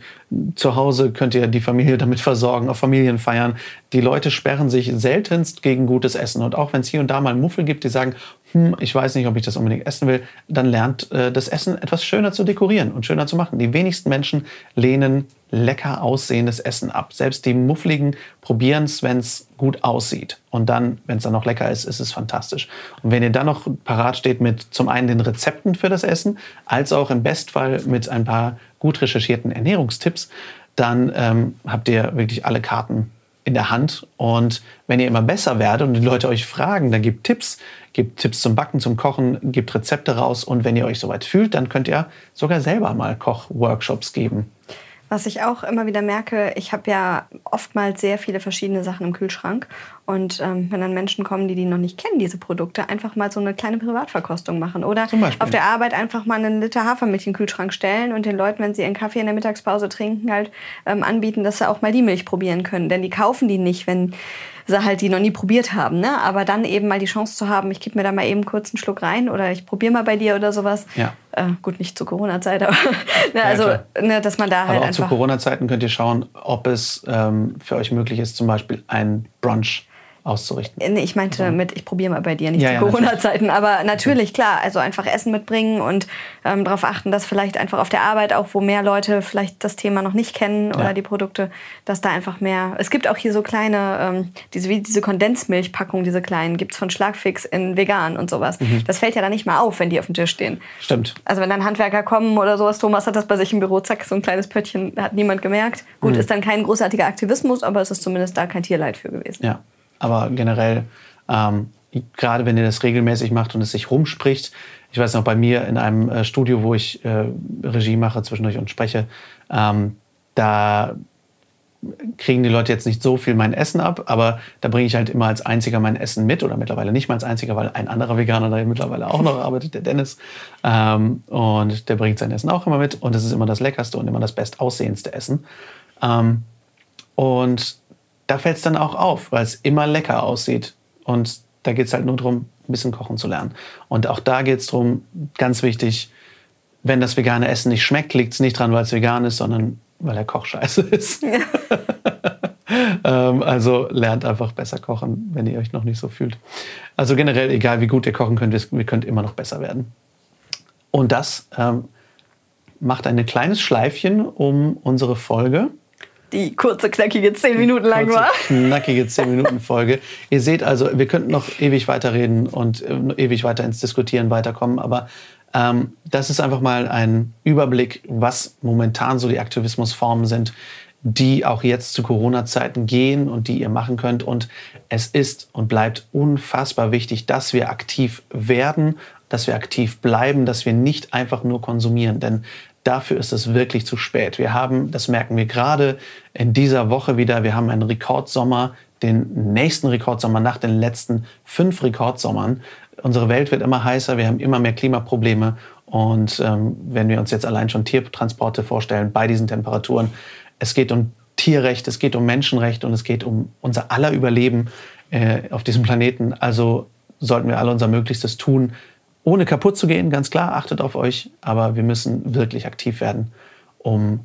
Zu Hause könnt ihr die Familie damit versorgen, auf Familienfeiern. Die Leute sperren sich seltenst gegen gutes Essen. Und auch wenn es hier und da mal Muffel gibt, die sagen, hm, ich weiß nicht, ob ich das unbedingt essen will, dann lernt äh, das Essen etwas schöner zu dekorieren und schöner zu machen. Die wenigsten Menschen lehnen lecker aussehendes Essen ab. Selbst die Muffligen probieren es, wenn es gut aussieht. Und dann, wenn es dann noch lecker ist, ist es fantastisch. Und wenn ihr dann noch parat steht mit zum einen den Rezepten für das Essen, als auch im Bestfall mit ein paar gut recherchierten Ernährungstipps, dann ähm, habt ihr wirklich alle Karten in der Hand. Und wenn ihr immer besser werdet und die Leute euch fragen, dann gebt Tipps, gebt Tipps zum Backen, zum Kochen, gebt Rezepte raus. Und wenn ihr euch soweit fühlt, dann könnt ihr sogar selber mal Kochworkshops geben. Was ich auch immer wieder merke, ich habe ja oftmals sehr viele verschiedene Sachen im Kühlschrank. Und ähm, wenn dann Menschen kommen, die die noch nicht kennen, diese Produkte, einfach mal so eine kleine Privatverkostung machen. Oder auf der Arbeit einfach mal einen Liter Hafermilch in den Kühlschrank stellen und den Leuten, wenn sie ihren Kaffee in der Mittagspause trinken, halt ähm, anbieten, dass sie auch mal die Milch probieren können. Denn die kaufen die nicht, wenn sie halt die noch nie probiert haben. Ne? Aber dann eben mal die Chance zu haben, ich gebe mir da mal eben kurz einen Schluck rein oder ich probiere mal bei dir oder sowas. Ja. Äh, gut, nicht zur Corona-Zeit, aber ne, also, ne, dass man da halt aber auch zu Corona-Zeiten könnt ihr schauen, ob es ähm, für euch möglich ist, zum Beispiel ein Brunch auszurichten. Nee, ich meinte also. mit, ich probiere mal bei dir, nicht ja, zu ja, Corona-Zeiten. Aber natürlich, klar, also einfach Essen mitbringen und ähm, darauf achten, dass vielleicht einfach auf der Arbeit, auch wo mehr Leute vielleicht das Thema noch nicht kennen oder die Produkte, dass da einfach mehr. Es gibt auch hier so kleine, ähm, diese, wie diese Kondensmilchpackungen, diese kleinen, gibt es von Schlagfix in vegan und sowas. Mhm. Das fällt ja dann nicht mal auf, wenn die auf dem Tisch stehen. Stimmt. Also wenn dann Handwerker kommen oder sowas, Thomas hat das bei sich im Büro, zack, so ein kleines Pöttchen, hat niemand gemerkt. Gut, mhm. ist dann kein großartiger Aktivismus, aber es ist zumindest da kein Tierleid für gewesen. Ja aber generell, ähm, gerade wenn ihr das regelmäßig macht und es sich rumspricht, ich weiß noch, bei mir in einem äh, Studio, wo ich äh, Regie mache zwischendurch und spreche, ähm, da kriegen die Leute jetzt nicht so viel mein Essen ab, aber da bringe ich halt immer als einziger mein Essen mit oder mittlerweile nicht mal als einziger, weil ein anderer Veganer da mittlerweile auch noch arbeitet, der Dennis. Ähm, und der bringt sein Essen auch immer mit und es ist immer das leckerste und immer das bestaussehendste Essen. Ähm, und da fällt es dann auch auf, weil es immer lecker aussieht. Und da geht es halt nur darum, ein bisschen kochen zu lernen. Und auch da geht es darum, ganz wichtig, wenn das vegane Essen nicht schmeckt, liegt es nicht dran, weil es vegan ist, sondern weil der Koch scheiße ist. Ähm, also lernt einfach besser kochen, wenn ihr euch noch nicht so fühlt. Also generell, egal wie gut ihr kochen könnt, ihr könnt immer noch besser werden. Und das ähm, macht ein kleines Schleifchen um unsere Folge die kurze, knackige 10 Minuten lang kurze, war. Knackige 10 Minuten Folge. Ihr seht also, wir könnten noch ewig weiterreden und äh, ewig weiter ins Diskutieren weiterkommen, aber ähm, das ist einfach mal ein Überblick, was momentan so die Aktivismusformen sind, die auch jetzt zu Corona-Zeiten gehen und die ihr machen könnt. Und es ist und bleibt unfassbar wichtig, dass wir aktiv werden, dass wir aktiv bleiben, dass wir nicht einfach nur konsumieren. Denn dafür ist es wirklich zu spät. Wir haben, das merken wir gerade in dieser Woche wieder, wir haben einen Rekordsommer, den nächsten Rekordsommer nach den letzten fünf Rekordsommern. Unsere Welt wird immer heißer, wir haben immer mehr Klimaprobleme. Und ähm, wenn wir uns jetzt allein schon Tiertransporte vorstellen bei diesen Temperaturen, es geht um Tierrecht, es geht um Menschenrecht und es geht um unser aller Überleben äh, auf diesem Planeten. Also sollten wir alle unser Möglichstes tun, ohne kaputt zu gehen, ganz klar, achtet auf euch, aber wir müssen wirklich aktiv werden, um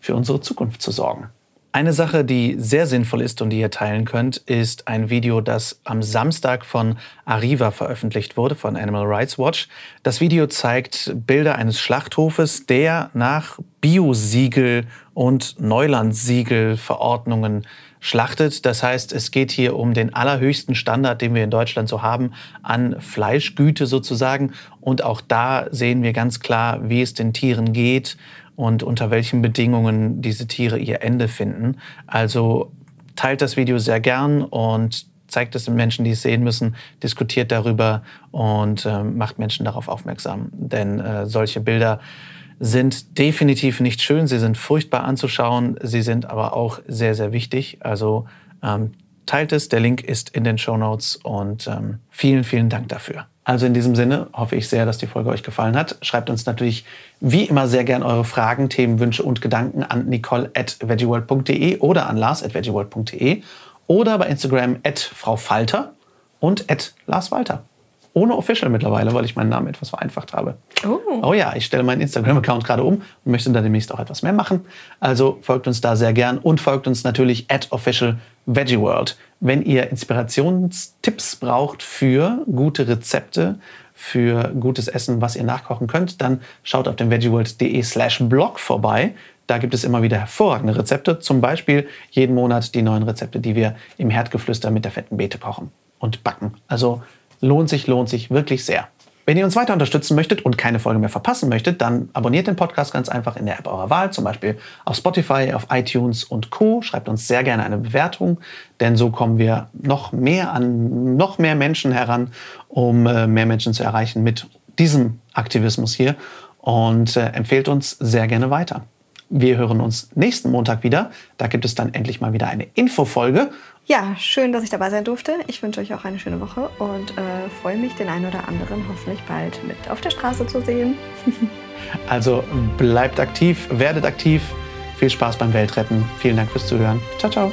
für unsere Zukunft zu sorgen. Eine Sache, die sehr sinnvoll ist und die ihr teilen könnt, ist ein Video, das am Samstag von Arriva veröffentlicht wurde, von Animal Rights Watch. Das Video zeigt Bilder eines Schlachthofes, der nach Biosiegel und Neulandsiegel-Verordnungen schlachtet. Das heißt, es geht hier um den allerhöchsten Standard, den wir in Deutschland so haben, an Fleischgüte sozusagen. Und auch da sehen wir ganz klar, wie es den Tieren geht und unter welchen Bedingungen diese Tiere ihr Ende finden. Also teilt das Video sehr gern und zeigt es den Menschen, die es sehen müssen, diskutiert darüber und äh, macht Menschen darauf aufmerksam. Denn äh, solche Bilder sind definitiv nicht schön, sie sind furchtbar anzuschauen, sie sind aber auch sehr, sehr wichtig. Also ähm, teilt es, der Link ist in den Show Notes und ähm, vielen, vielen Dank dafür. Also in diesem Sinne hoffe ich sehr, dass die Folge euch gefallen hat. Schreibt uns natürlich wie immer sehr gern eure Fragen, Themen, Wünsche und Gedanken an nicole at veggieworld.de oder an lars at veggieworld.de oder bei Instagram at Frau Falter und at Lars Walter ohne Official mittlerweile, weil ich meinen Namen etwas vereinfacht habe. Oh, oh ja, ich stelle meinen Instagram-Account gerade um und möchte da demnächst auch etwas mehr machen. Also folgt uns da sehr gern und folgt uns natürlich at official Veggie World. Wenn ihr Inspirationstipps braucht für gute Rezepte, für gutes Essen, was ihr nachkochen könnt, dann schaut auf dem veggieworld.de slash blog vorbei. Da gibt es immer wieder hervorragende Rezepte, zum Beispiel jeden Monat die neuen Rezepte, die wir im Herdgeflüster mit der fetten Beete kochen und backen. Also lohnt sich, lohnt sich wirklich sehr. Wenn ihr uns weiter unterstützen möchtet und keine Folge mehr verpassen möchtet, dann abonniert den Podcast ganz einfach in der App eurer Wahl, zum Beispiel auf Spotify, auf iTunes und Co. Schreibt uns sehr gerne eine Bewertung, denn so kommen wir noch mehr an noch mehr Menschen heran, um äh, mehr Menschen zu erreichen mit diesem Aktivismus hier und äh, empfehlt uns sehr gerne weiter. Wir hören uns nächsten Montag wieder. Da gibt es dann endlich mal wieder eine Infofolge. Ja, schön, dass ich dabei sein durfte. Ich wünsche euch auch eine schöne Woche und äh, freue mich, den einen oder anderen hoffentlich bald mit auf der Straße zu sehen. also bleibt aktiv, werdet aktiv. Viel Spaß beim Weltretten. Vielen Dank fürs Zuhören. Ciao, ciao.